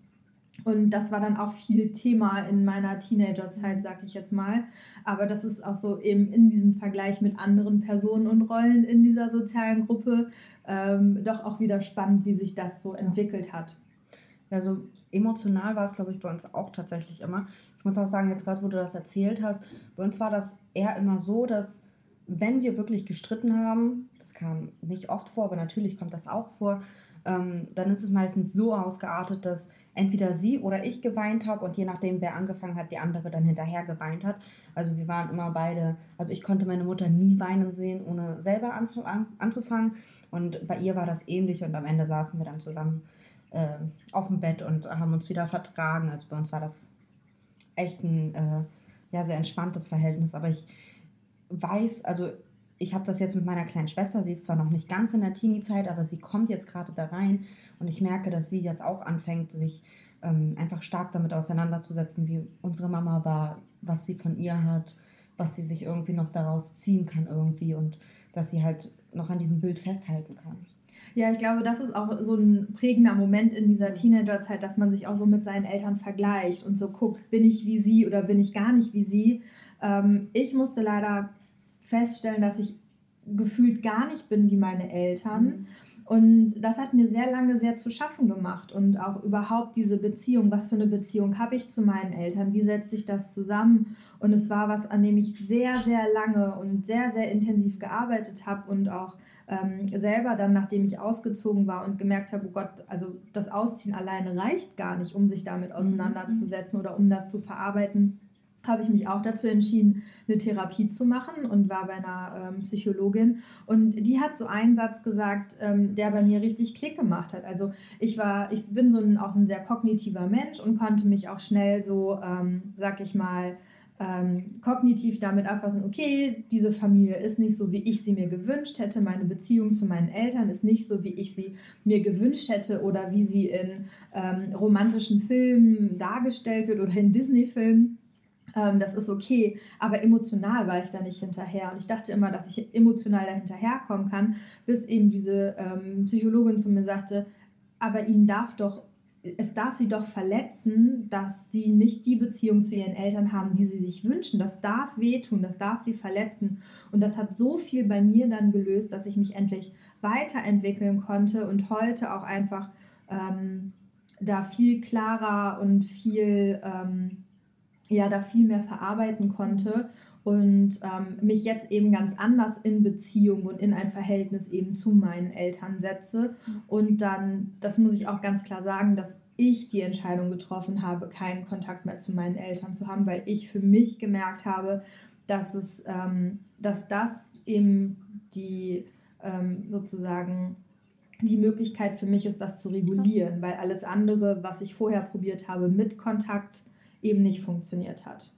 Speaker 1: Und das war dann auch viel Thema in meiner Teenagerzeit, sag ich jetzt mal. Aber das ist auch so eben in diesem Vergleich mit anderen Personen und Rollen in dieser sozialen Gruppe ähm, doch auch wieder spannend, wie sich das so entwickelt hat.
Speaker 2: Also emotional war es, glaube ich, bei uns auch tatsächlich immer. Ich muss auch sagen, jetzt gerade, wo du das erzählt hast, bei uns war das eher immer so, dass wenn wir wirklich gestritten haben, das kam nicht oft vor, aber natürlich kommt das auch vor, ähm, dann ist es meistens so ausgeartet, dass entweder sie oder ich geweint habe und je nachdem, wer angefangen hat, die andere dann hinterher geweint hat. Also wir waren immer beide, also ich konnte meine Mutter nie weinen sehen, ohne selber an, an, anzufangen. Und bei ihr war das ähnlich und am Ende saßen wir dann zusammen äh, auf dem Bett und haben uns wieder vertragen. Also bei uns war das echt ein äh, ja, sehr entspanntes Verhältnis. Aber ich weiß, also ich habe das jetzt mit meiner kleinen Schwester, sie ist zwar noch nicht ganz in der Teenie-Zeit, aber sie kommt jetzt gerade da rein und ich merke, dass sie jetzt auch anfängt, sich ähm, einfach stark damit auseinanderzusetzen, wie unsere Mama war, was sie von ihr hat, was sie sich irgendwie noch daraus ziehen kann irgendwie und dass sie halt noch an diesem Bild festhalten kann.
Speaker 1: Ja, ich glaube, das ist auch so ein prägender Moment in dieser Teenagerzeit, dass man sich auch so mit seinen Eltern vergleicht und so guckt, bin ich wie sie oder bin ich gar nicht wie sie. Ähm, ich musste leider feststellen, dass ich gefühlt gar nicht bin wie meine Eltern. Mhm. Und das hat mir sehr lange sehr zu schaffen gemacht und auch überhaupt diese Beziehung, was für eine Beziehung habe ich zu meinen Eltern, wie setzt sich das zusammen? Und es war was, an dem ich sehr, sehr lange und sehr, sehr intensiv gearbeitet habe und auch ähm, selber dann, nachdem ich ausgezogen war und gemerkt habe, oh Gott, also das Ausziehen alleine reicht gar nicht, um sich damit mhm. auseinanderzusetzen mhm. oder um das zu verarbeiten habe ich mich auch dazu entschieden, eine Therapie zu machen und war bei einer ähm, Psychologin. Und die hat so einen Satz gesagt, ähm, der bei mir richtig Klick gemacht hat. Also ich war, ich bin so ein, auch ein sehr kognitiver Mensch und konnte mich auch schnell so, ähm, sag ich mal, ähm, kognitiv damit abfassen, okay, diese Familie ist nicht so, wie ich sie mir gewünscht hätte, meine Beziehung zu meinen Eltern ist nicht so, wie ich sie mir gewünscht hätte oder wie sie in ähm, romantischen Filmen dargestellt wird oder in Disney-Filmen ähm, das ist okay, aber emotional war ich da nicht hinterher. Und ich dachte immer, dass ich emotional da hinterherkommen kann, bis eben diese ähm, Psychologin zu mir sagte, aber ihnen darf doch, es darf sie doch verletzen, dass sie nicht die Beziehung zu ihren Eltern haben, die sie sich wünschen. Das darf wehtun, das darf sie verletzen. Und das hat so viel bei mir dann gelöst, dass ich mich endlich weiterentwickeln konnte und heute auch einfach ähm, da viel klarer und viel ähm, ja da viel mehr verarbeiten konnte und ähm, mich jetzt eben ganz anders in Beziehung und in ein Verhältnis eben zu meinen Eltern setze. Und dann, das muss ich auch ganz klar sagen, dass ich die Entscheidung getroffen habe, keinen Kontakt mehr zu meinen Eltern zu haben, weil ich für mich gemerkt habe, dass es, ähm, dass das eben die ähm, sozusagen die Möglichkeit für mich ist, das zu regulieren, weil alles andere, was ich vorher probiert habe mit Kontakt, eben nicht funktioniert hat.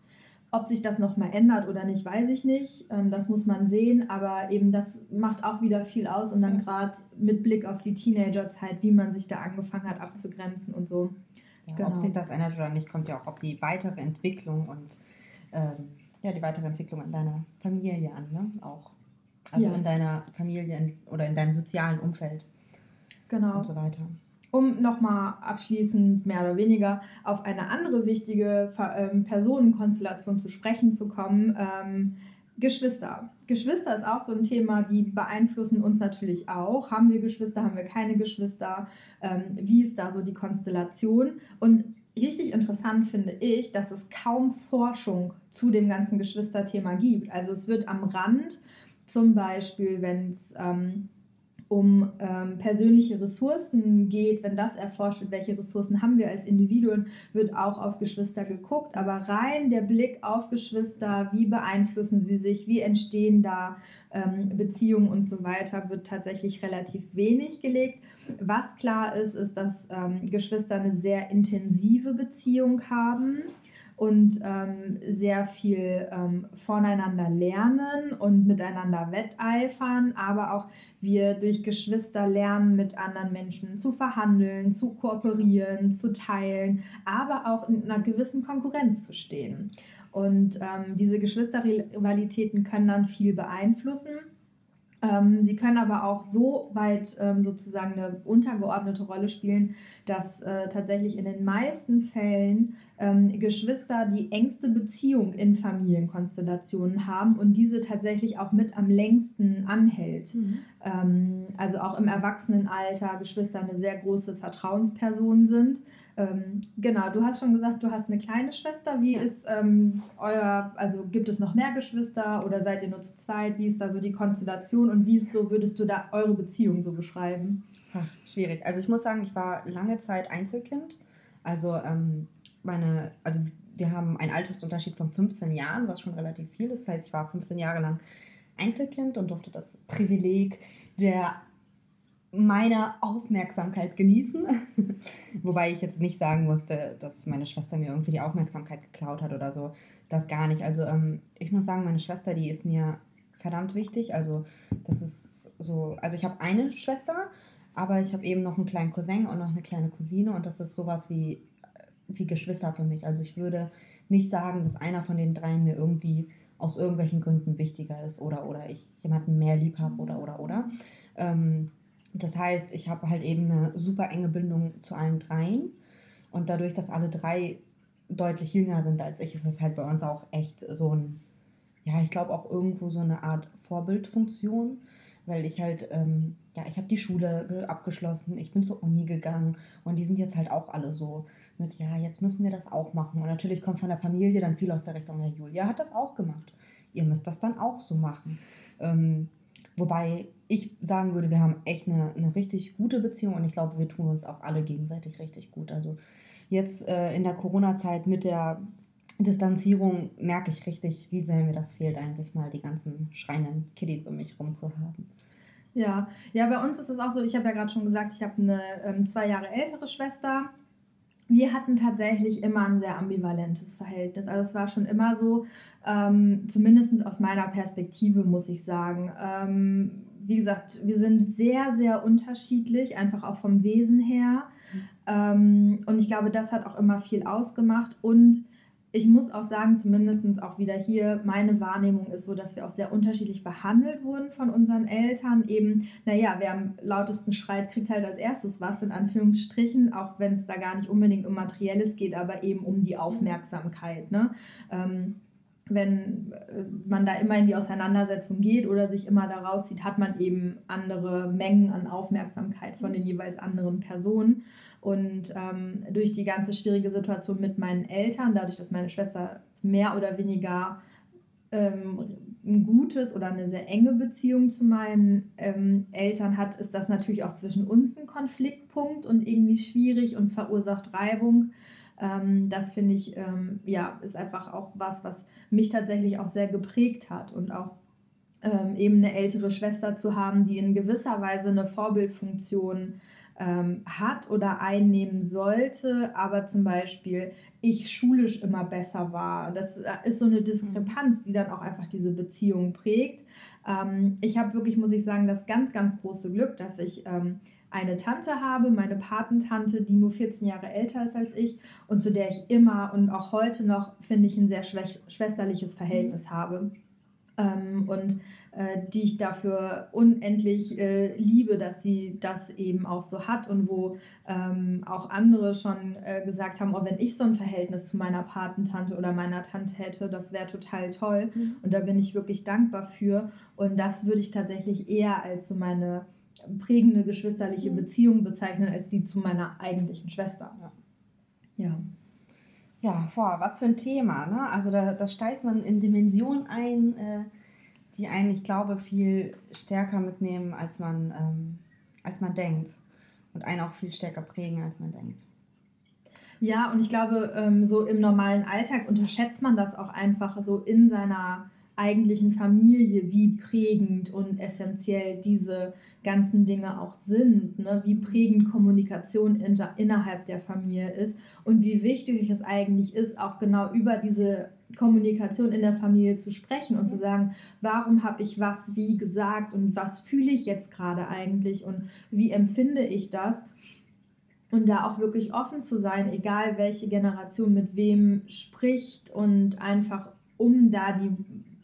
Speaker 1: Ob sich das nochmal ändert oder nicht, weiß ich nicht. Ähm, das muss man sehen. Aber eben das macht auch wieder viel aus. Und dann gerade mit Blick auf die Teenagerzeit, wie man sich da angefangen hat abzugrenzen und so.
Speaker 2: Ja, genau. Ob sich das ändert oder nicht, kommt ja auch auf die weitere Entwicklung und ähm, ja, die weitere Entwicklung in deiner Familie an. Ne? Auch. Also ja. in deiner Familie oder in deinem sozialen Umfeld. Genau. Und so weiter
Speaker 1: um nochmal abschließend mehr oder weniger auf eine andere wichtige ähm, Personenkonstellation zu sprechen zu kommen. Ähm, Geschwister. Geschwister ist auch so ein Thema, die beeinflussen uns natürlich auch. Haben wir Geschwister, haben wir keine Geschwister? Ähm, wie ist da so die Konstellation? Und richtig interessant finde ich, dass es kaum Forschung zu dem ganzen Geschwisterthema gibt. Also es wird am Rand, zum Beispiel, wenn es ähm, um ähm, persönliche Ressourcen geht, wenn das erforscht wird, welche Ressourcen haben wir als Individuen, wird auch auf Geschwister geguckt. Aber rein der Blick auf Geschwister, wie beeinflussen sie sich, wie entstehen da ähm, Beziehungen und so weiter, wird tatsächlich relativ wenig gelegt. Was klar ist, ist, dass ähm, Geschwister eine sehr intensive Beziehung haben und ähm, sehr viel ähm, voneinander lernen und miteinander wetteifern, aber auch wir durch Geschwister lernen, mit anderen Menschen zu verhandeln, zu kooperieren, zu teilen, aber auch in einer gewissen Konkurrenz zu stehen. Und ähm, diese Geschwisterrivalitäten können dann viel beeinflussen. Ähm, sie können aber auch so weit ähm, sozusagen eine untergeordnete Rolle spielen, dass äh, tatsächlich in den meisten Fällen ähm, Geschwister die engste Beziehung in Familienkonstellationen haben und diese tatsächlich auch mit am längsten anhält. Mhm. Ähm, also auch im Erwachsenenalter Geschwister eine sehr große Vertrauensperson sind. Ähm, genau, du hast schon gesagt, du hast eine kleine Schwester. Wie ja. ist ähm, euer, also gibt es noch mehr Geschwister oder seid ihr nur zu zweit? Wie ist da so die Konstellation und wie ist so, würdest du da eure Beziehung so beschreiben?
Speaker 2: Ach, schwierig. Also ich muss sagen, ich war lange Zeit Einzelkind. Also ähm, meine, also wir haben einen Altersunterschied von 15 Jahren, was schon relativ viel ist. Das heißt, ich war 15 Jahre lang Einzelkind und durfte das Privileg der meiner Aufmerksamkeit genießen. Wobei ich jetzt nicht sagen musste, dass meine Schwester mir irgendwie die Aufmerksamkeit geklaut hat oder so. Das gar nicht. Also ähm, ich muss sagen, meine Schwester, die ist mir verdammt wichtig. Also das ist so, also ich habe eine Schwester, aber ich habe eben noch einen kleinen Cousin und noch eine kleine Cousine und das ist sowas wie, wie Geschwister für mich. Also ich würde nicht sagen, dass einer von den dreien mir irgendwie aus irgendwelchen Gründen wichtiger ist oder oder ich jemanden mehr lieb habe oder oder oder. Ähm, das heißt, ich habe halt eben eine super enge Bindung zu allen dreien. Und dadurch, dass alle drei deutlich jünger sind als ich, ist es halt bei uns auch echt so ein, ja, ich glaube auch irgendwo so eine Art Vorbildfunktion, weil ich halt, ähm, ja, ich habe die Schule abgeschlossen, ich bin zur Uni gegangen und die sind jetzt halt auch alle so mit, ja, jetzt müssen wir das auch machen. Und natürlich kommt von der Familie dann viel aus der Richtung, ja, Julia hat das auch gemacht. Ihr müsst das dann auch so machen. Ähm, Wobei ich sagen würde, wir haben echt eine, eine richtig gute Beziehung und ich glaube, wir tun uns auch alle gegenseitig richtig gut. Also jetzt äh, in der Corona-Zeit mit der Distanzierung merke ich richtig, wie sehr mir das fehlt, eigentlich mal die ganzen schreienden Kiddies um mich rum zu haben.
Speaker 1: Ja, ja, bei uns ist es auch so, ich habe ja gerade schon gesagt, ich habe eine ähm, zwei Jahre ältere Schwester wir hatten tatsächlich immer ein sehr ambivalentes Verhältnis. Also es war schon immer so, ähm, zumindest aus meiner Perspektive muss ich sagen. Ähm, wie gesagt, wir sind sehr, sehr unterschiedlich, einfach auch vom Wesen her. Mhm. Ähm, und ich glaube, das hat auch immer viel ausgemacht. Und ich muss auch sagen, zumindest auch wieder hier, meine Wahrnehmung ist so, dass wir auch sehr unterschiedlich behandelt wurden von unseren Eltern. Eben, naja, wer am lautesten schreit, kriegt halt als erstes was, in Anführungsstrichen, auch wenn es da gar nicht unbedingt um Materielles geht, aber eben um die Aufmerksamkeit. Ne? Ähm, wenn äh, man da immer in die Auseinandersetzung geht oder sich immer daraus zieht, hat man eben andere Mengen an Aufmerksamkeit von den jeweils anderen Personen. Und ähm, durch die ganze schwierige Situation mit meinen Eltern, dadurch, dass meine Schwester mehr oder weniger ähm, ein gutes oder eine sehr enge Beziehung zu meinen ähm, Eltern hat, ist das natürlich auch zwischen uns ein Konfliktpunkt und irgendwie schwierig und verursacht Reibung. Ähm, das finde ich, ähm, ja, ist einfach auch was, was mich tatsächlich auch sehr geprägt hat und auch ähm, eben eine ältere Schwester zu haben, die in gewisser Weise eine Vorbildfunktion ähm, hat oder einnehmen sollte, aber zum Beispiel ich schulisch immer besser war. Das äh, ist so eine Diskrepanz, die dann auch einfach diese Beziehung prägt. Ähm, ich habe wirklich, muss ich sagen, das ganz, ganz große Glück, dass ich ähm, eine Tante habe, meine Patentante, die nur 14 Jahre älter ist als ich und zu der ich immer und auch heute noch, finde ich, ein sehr schwesterliches Verhältnis habe. Ähm, und äh, die ich dafür unendlich äh, liebe, dass sie das eben auch so hat und wo ähm, auch andere schon äh, gesagt haben, oh, wenn ich so ein Verhältnis zu meiner Patentante oder meiner Tante hätte, das wäre total toll. Mhm. Und da bin ich wirklich dankbar für. Und das würde ich tatsächlich eher als so meine prägende geschwisterliche mhm. Beziehung bezeichnen, als die zu meiner eigentlichen Schwester. Ja.
Speaker 2: ja. Ja, boah, was für ein Thema, ne? Also da, da steigt man in Dimensionen ein, äh, die einen, ich glaube, viel stärker mitnehmen, als man, ähm, als man denkt. Und einen auch viel stärker prägen, als man denkt.
Speaker 1: Ja, und ich glaube, ähm, so im normalen Alltag unterschätzt man das auch einfach so in seiner eigentlichen Familie, wie prägend und essentiell diese ganzen Dinge auch sind, ne? wie prägend Kommunikation inter, innerhalb der Familie ist und wie wichtig es eigentlich ist, auch genau über diese Kommunikation in der Familie zu sprechen und zu sagen, warum habe ich was wie gesagt und was fühle ich jetzt gerade eigentlich und wie empfinde ich das. und da auch wirklich offen zu sein, egal welche Generation mit wem spricht und einfach um da die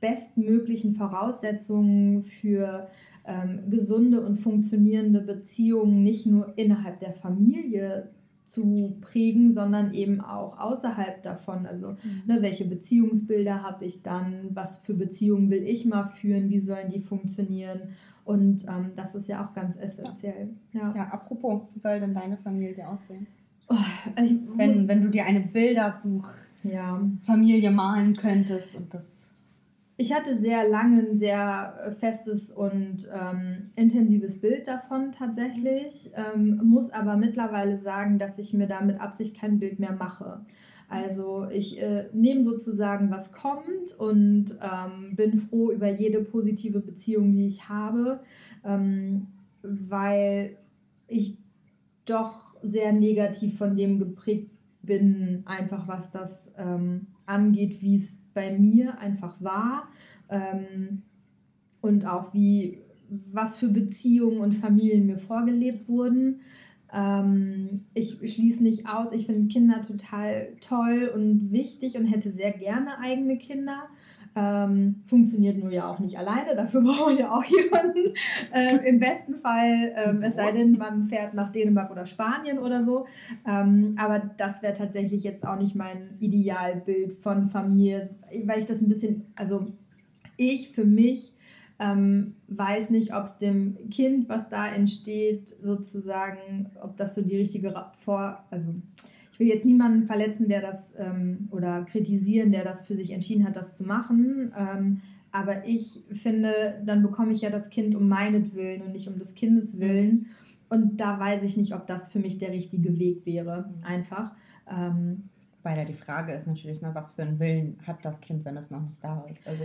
Speaker 1: bestmöglichen Voraussetzungen für ähm, gesunde und funktionierende Beziehungen nicht nur innerhalb der Familie zu prägen, sondern eben auch außerhalb davon. Also, mhm. ne, welche Beziehungsbilder habe ich dann? Was für Beziehungen will ich mal führen? Wie sollen die funktionieren? Und ähm, das ist ja auch ganz essentiell.
Speaker 2: Ja. ja, apropos, wie soll denn deine Familie aussehen? Oh, also wenn, wenn du dir eine Bilderbuch-Familie ja. malen könntest und das
Speaker 1: ich hatte sehr lange ein sehr äh, festes und ähm, intensives Bild davon tatsächlich, ähm, muss aber mittlerweile sagen, dass ich mir da mit Absicht kein Bild mehr mache. Also ich äh, nehme sozusagen, was kommt und ähm, bin froh über jede positive Beziehung, die ich habe, ähm, weil ich doch sehr negativ von dem geprägt bin, einfach was das ähm, angeht, wie es bei mir einfach war ähm, und auch wie, was für Beziehungen und Familien mir vorgelebt wurden. Ähm, ich schließe nicht aus, ich finde Kinder total toll und wichtig und hätte sehr gerne eigene Kinder. Ähm, funktioniert nur ja auch nicht alleine, dafür brauchen wir ja auch jemanden. Ähm, Im besten Fall, ähm, es sei denn, man fährt nach Dänemark oder Spanien oder so. Ähm, aber das wäre tatsächlich jetzt auch nicht mein Idealbild von Familie, weil ich das ein bisschen, also ich für mich ähm, weiß nicht, ob es dem Kind, was da entsteht, sozusagen, ob das so die richtige Vor... Also ich will jetzt niemanden verletzen, der das ähm, oder kritisieren, der das für sich entschieden hat, das zu machen. Ähm, aber ich finde, dann bekomme ich ja das Kind um meinetwillen und nicht um des Kindes willen. Und da weiß ich nicht, ob das für mich der richtige Weg wäre, einfach. Ähm,
Speaker 2: Weil ja die Frage ist natürlich, ne, was für einen Willen hat das Kind, wenn es noch nicht da ist. Also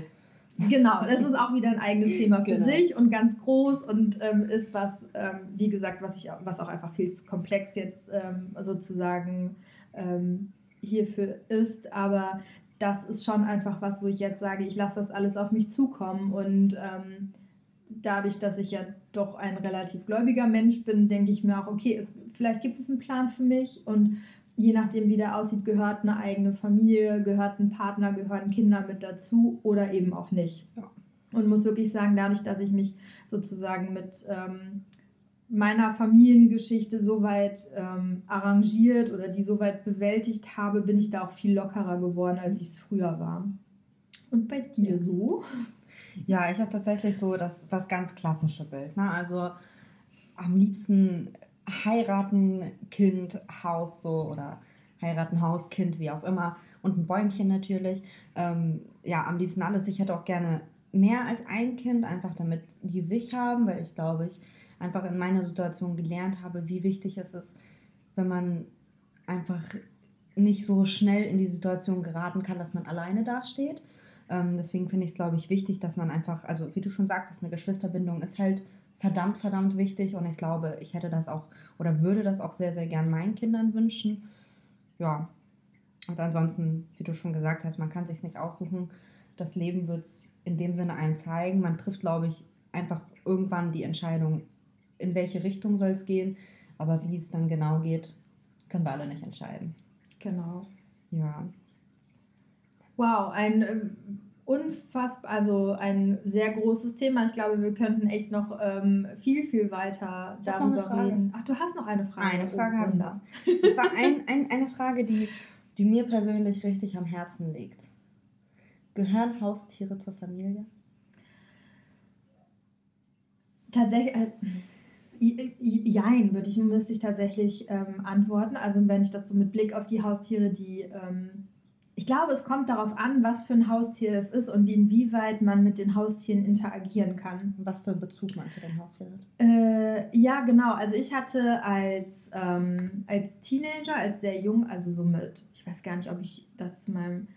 Speaker 1: Genau, das ist auch wieder ein eigenes Thema für genau. sich und ganz groß und ähm, ist was, ähm, wie gesagt, was, ich, was auch einfach viel zu komplex jetzt ähm, sozusagen ähm, hierfür ist. Aber das ist schon einfach was, wo ich jetzt sage, ich lasse das alles auf mich zukommen. Und ähm, dadurch, dass ich ja doch ein relativ gläubiger Mensch bin, denke ich mir auch, okay, es, vielleicht gibt es einen Plan für mich und je nachdem, wie der aussieht, gehört eine eigene Familie, gehört ein Partner, gehören Kinder mit dazu oder eben auch nicht. Ja. Und muss wirklich sagen, dadurch, dass ich mich sozusagen mit ähm, meiner Familiengeschichte soweit ähm, arrangiert oder die soweit bewältigt habe, bin ich da auch viel lockerer geworden, als ich es früher war. Und bei dir so?
Speaker 2: Ja, ich habe tatsächlich so das, das ganz klassische Bild. Ne? Also am liebsten heiraten, Kind, Haus so oder heiraten, Haus, Kind, wie auch immer. Und ein Bäumchen natürlich. Ähm, ja, am liebsten alles. Ich hätte auch gerne mehr als ein Kind, einfach damit die sich haben, weil ich glaube, ich einfach in meiner Situation gelernt habe, wie wichtig es ist, wenn man einfach nicht so schnell in die Situation geraten kann, dass man alleine dasteht. Ähm, deswegen finde ich es, glaube ich, wichtig, dass man einfach, also wie du schon sagtest, eine Geschwisterbindung ist halt verdammt, verdammt wichtig und ich glaube, ich hätte das auch oder würde das auch sehr, sehr gern meinen Kindern wünschen. Ja, und ansonsten, wie du schon gesagt hast, man kann sich nicht aussuchen. Das Leben wird es in dem Sinne einem zeigen. Man trifft, glaube ich, einfach irgendwann die Entscheidung, in welche Richtung soll es gehen. Aber wie es dann genau geht, können wir alle nicht entscheiden.
Speaker 1: Genau.
Speaker 2: Ja.
Speaker 1: Wow, ein äh, unfassbar, also ein sehr großes Thema. Ich glaube, wir könnten echt noch ähm, viel, viel weiter darüber reden. Ach, du hast noch eine Frage.
Speaker 2: Eine Frage oh, habe ich noch. Das war ein, ein, eine Frage, die, die mir persönlich richtig am Herzen liegt. Gehören Haustiere zur Familie?
Speaker 1: Tatsächlich. Äh, Jein, würde ich, müsste ich tatsächlich ähm, antworten. Also wenn ich das so mit Blick auf die Haustiere, die ähm, ich glaube, es kommt darauf an, was für ein Haustier es ist und inwieweit man mit den Haustieren interagieren kann.
Speaker 2: Was für einen Bezug man zu den Haustieren hat.
Speaker 1: Äh, ja, genau. Also ich hatte als, ähm, als Teenager, als sehr jung, also so mit, ich weiß gar nicht, ob ich das meinem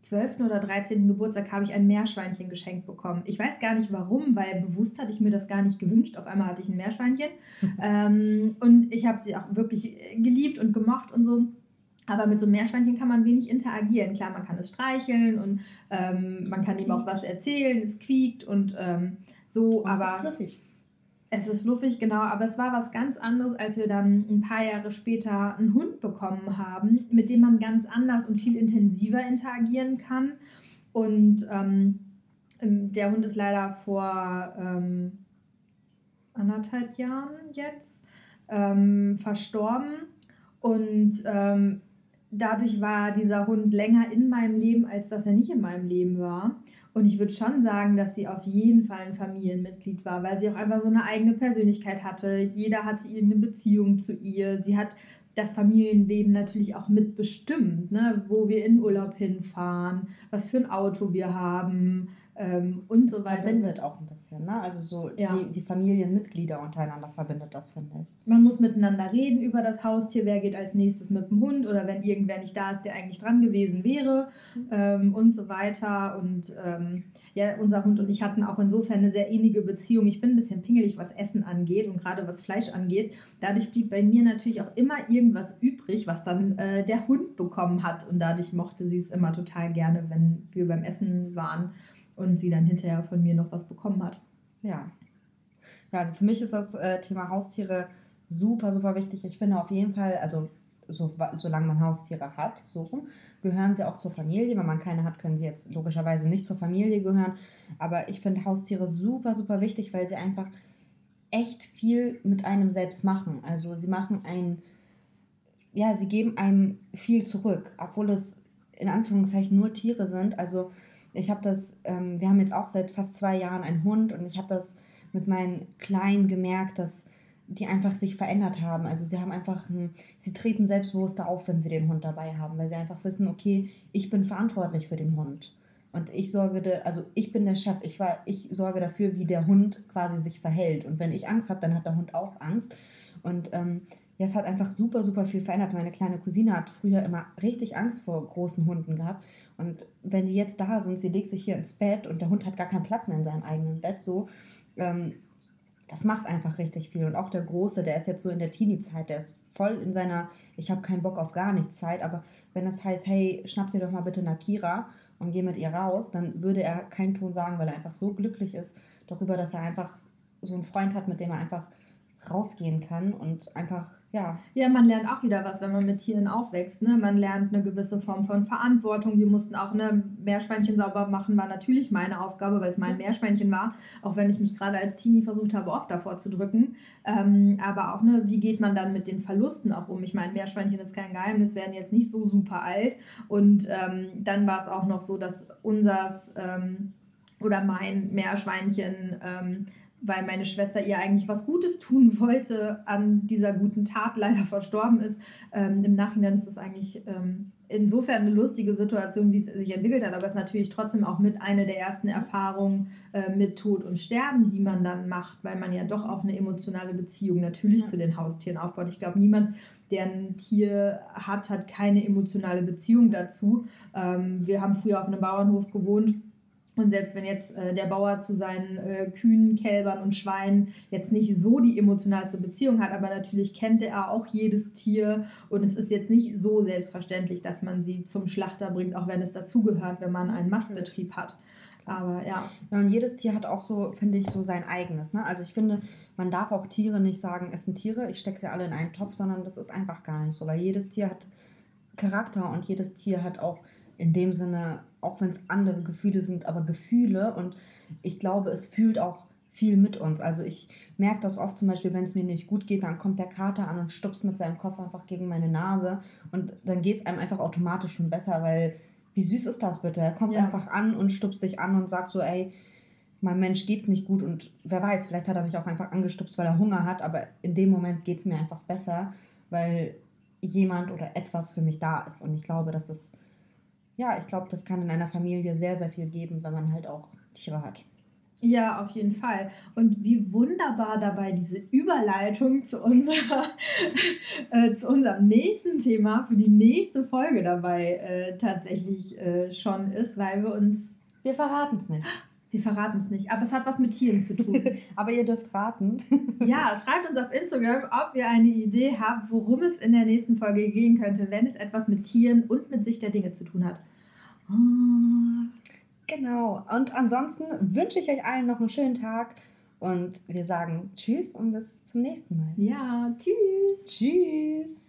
Speaker 1: 12. oder 13. Geburtstag habe ich ein Meerschweinchen geschenkt bekommen. Ich weiß gar nicht warum, weil bewusst hatte ich mir das gar nicht gewünscht. Auf einmal hatte ich ein Meerschweinchen. ähm, und ich habe sie auch wirklich geliebt und gemocht und so. Aber mit so einem Meerschweinchen kann man wenig interagieren. Klar, man kann es streicheln und ähm, man kann ihm auch was erzählen, es quiekt und ähm, so.
Speaker 2: Und aber es ist fluffig.
Speaker 1: Es ist fluffig, genau, aber es war was ganz anderes, als wir dann ein paar Jahre später einen Hund bekommen haben, mit dem man ganz anders und viel intensiver interagieren kann. Und ähm, ähm der Hund ist leider vor ähm, anderthalb Jahren jetzt ähm, verstorben. Und ähm, dadurch war dieser Hund länger in meinem Leben, als dass er nicht in meinem Leben war. Und ich würde schon sagen, dass sie auf jeden Fall ein Familienmitglied war, weil sie auch einfach so eine eigene Persönlichkeit hatte. Jeder hatte irgendeine Beziehung zu ihr. Sie hat das Familienleben natürlich auch mitbestimmt, ne? wo wir in Urlaub hinfahren, was für ein Auto wir haben, ähm, und so weiter.
Speaker 2: Verbindet auch ein bisschen, ne? Also so ja. die, die Familienmitglieder untereinander verbindet das, finde ich.
Speaker 1: Man muss miteinander reden über das Haustier, wer geht als nächstes mit dem Hund oder wenn irgendwer nicht da ist, der eigentlich dran gewesen wäre ähm, und so weiter. Und ähm, ja, unser Hund und ich hatten auch insofern eine sehr innige Beziehung. Ich bin ein bisschen pingelig, was Essen angeht und gerade was Fleisch angeht. Dadurch blieb bei mir natürlich auch immer irgendwas übrig, was dann äh, der Hund bekommen hat. Und dadurch mochte sie es immer total gerne, wenn wir beim Essen waren und sie dann hinterher von mir noch was bekommen hat.
Speaker 2: Ja. Ja, also für mich ist das äh, Thema Haustiere super, super wichtig. Ich finde auf jeden Fall, also so, solange man Haustiere hat, so gehören sie auch zur Familie. Wenn man keine hat, können sie jetzt logischerweise nicht zur Familie gehören. Aber ich finde Haustiere super, super wichtig, weil sie einfach echt viel mit einem selbst machen. Also sie machen ein, ja, sie geben einem viel zurück, obwohl es in Anführungszeichen nur Tiere sind. Also ich habe das, ähm, wir haben jetzt auch seit fast zwei Jahren einen Hund und ich habe das mit meinen Kleinen gemerkt, dass die einfach sich verändert haben. Also sie haben einfach, ein, sie treten selbstbewusster auf, wenn sie den Hund dabei haben, weil sie einfach wissen, okay, ich bin verantwortlich für den Hund. Und ich sorge, de, also ich bin der Chef, ich, war, ich sorge dafür, wie der Hund quasi sich verhält. Und wenn ich Angst habe, dann hat der Hund auch Angst. Und ähm, ja, es hat einfach super, super viel verändert. Meine kleine Cousine hat früher immer richtig Angst vor großen Hunden gehabt. Und wenn die jetzt da sind, sie legt sich hier ins Bett und der Hund hat gar keinen Platz mehr in seinem eigenen Bett, so, ähm, das macht einfach richtig viel. Und auch der Große, der ist jetzt so in der Teenie-Zeit, der ist voll in seiner, ich habe keinen Bock auf gar nichts Zeit, aber wenn es das heißt, hey, schnapp dir doch mal bitte Nakira und geh mit ihr raus, dann würde er keinen Ton sagen, weil er einfach so glücklich ist darüber, dass er einfach so einen Freund hat, mit dem er einfach rausgehen kann und einfach ja.
Speaker 1: Ja, man lernt auch wieder was, wenn man mit Tieren aufwächst. Ne? Man lernt eine gewisse Form von Verantwortung. Wir mussten auch eine Meerschweinchen sauber machen, war natürlich meine Aufgabe, weil es mein Meerschweinchen war, auch wenn ich mich gerade als Teenie versucht habe, oft davor zu drücken. Ähm, aber auch, ne, wie geht man dann mit den Verlusten auch um? Ich meine, Meerschweinchen ist kein Geheimnis, werden jetzt nicht so super alt. Und ähm, dann war es auch noch so, dass unsers ähm, oder mein Meerschweinchen ähm, weil meine Schwester ihr eigentlich was Gutes tun wollte, an dieser guten Tat leider verstorben ist. Ähm, Im Nachhinein ist es eigentlich ähm, insofern eine lustige Situation, wie es sich entwickelt hat, aber es ist natürlich trotzdem auch mit einer der ersten Erfahrungen äh, mit Tod und Sterben, die man dann macht, weil man ja doch auch eine emotionale Beziehung natürlich ja. zu den Haustieren aufbaut. Ich glaube, niemand, der ein Tier hat, hat keine emotionale Beziehung dazu. Ähm, wir haben früher auf einem Bauernhof gewohnt und selbst wenn jetzt äh, der Bauer zu seinen äh, Kühen, Kälbern und Schweinen jetzt nicht so die emotionalste Beziehung hat, aber natürlich kennt er auch jedes Tier und es ist jetzt nicht so selbstverständlich, dass man sie zum Schlachter bringt, auch wenn es dazugehört, wenn man einen Mastbetrieb hat. Aber ja.
Speaker 2: ja. Und jedes Tier hat auch so, finde ich, so sein eigenes. Ne? Also ich finde, man darf auch Tiere nicht sagen, es sind Tiere, ich stecke sie alle in einen Topf, sondern das ist einfach gar nicht so, weil jedes Tier hat Charakter und jedes Tier hat auch in dem Sinne, auch wenn es andere Gefühle sind, aber Gefühle und ich glaube, es fühlt auch viel mit uns. Also ich merke das oft zum Beispiel, wenn es mir nicht gut geht, dann kommt der Kater an und stupst mit seinem Kopf einfach gegen meine Nase und dann geht es einem einfach automatisch schon besser, weil wie süß ist das bitte? Er kommt ja. einfach an und stupst dich an und sagt so, ey, mein Mensch geht's nicht gut und wer weiß, vielleicht hat er mich auch einfach angestupst, weil er Hunger hat, aber in dem Moment geht es mir einfach besser, weil jemand oder etwas für mich da ist und ich glaube, dass es ja, ich glaube, das kann in einer Familie sehr, sehr viel geben, wenn man halt auch Tiere hat.
Speaker 1: Ja, auf jeden Fall. Und wie wunderbar dabei diese Überleitung zu, unserer, äh, zu unserem nächsten Thema für die nächste Folge dabei äh, tatsächlich äh, schon ist, weil wir uns.
Speaker 2: Wir verraten es nicht.
Speaker 1: Wir verraten es nicht, aber es hat was mit Tieren zu tun.
Speaker 2: aber ihr dürft raten.
Speaker 1: ja, schreibt uns auf Instagram, ob ihr eine Idee habt, worum es in der nächsten Folge gehen könnte, wenn es etwas mit Tieren und mit Sicht der Dinge zu tun hat.
Speaker 2: Oh. Genau. Und ansonsten wünsche ich euch allen noch einen schönen Tag Und wir sagen Tschüss und bis zum nächsten Mal.
Speaker 1: Ja, tschüss.
Speaker 2: Tschüss.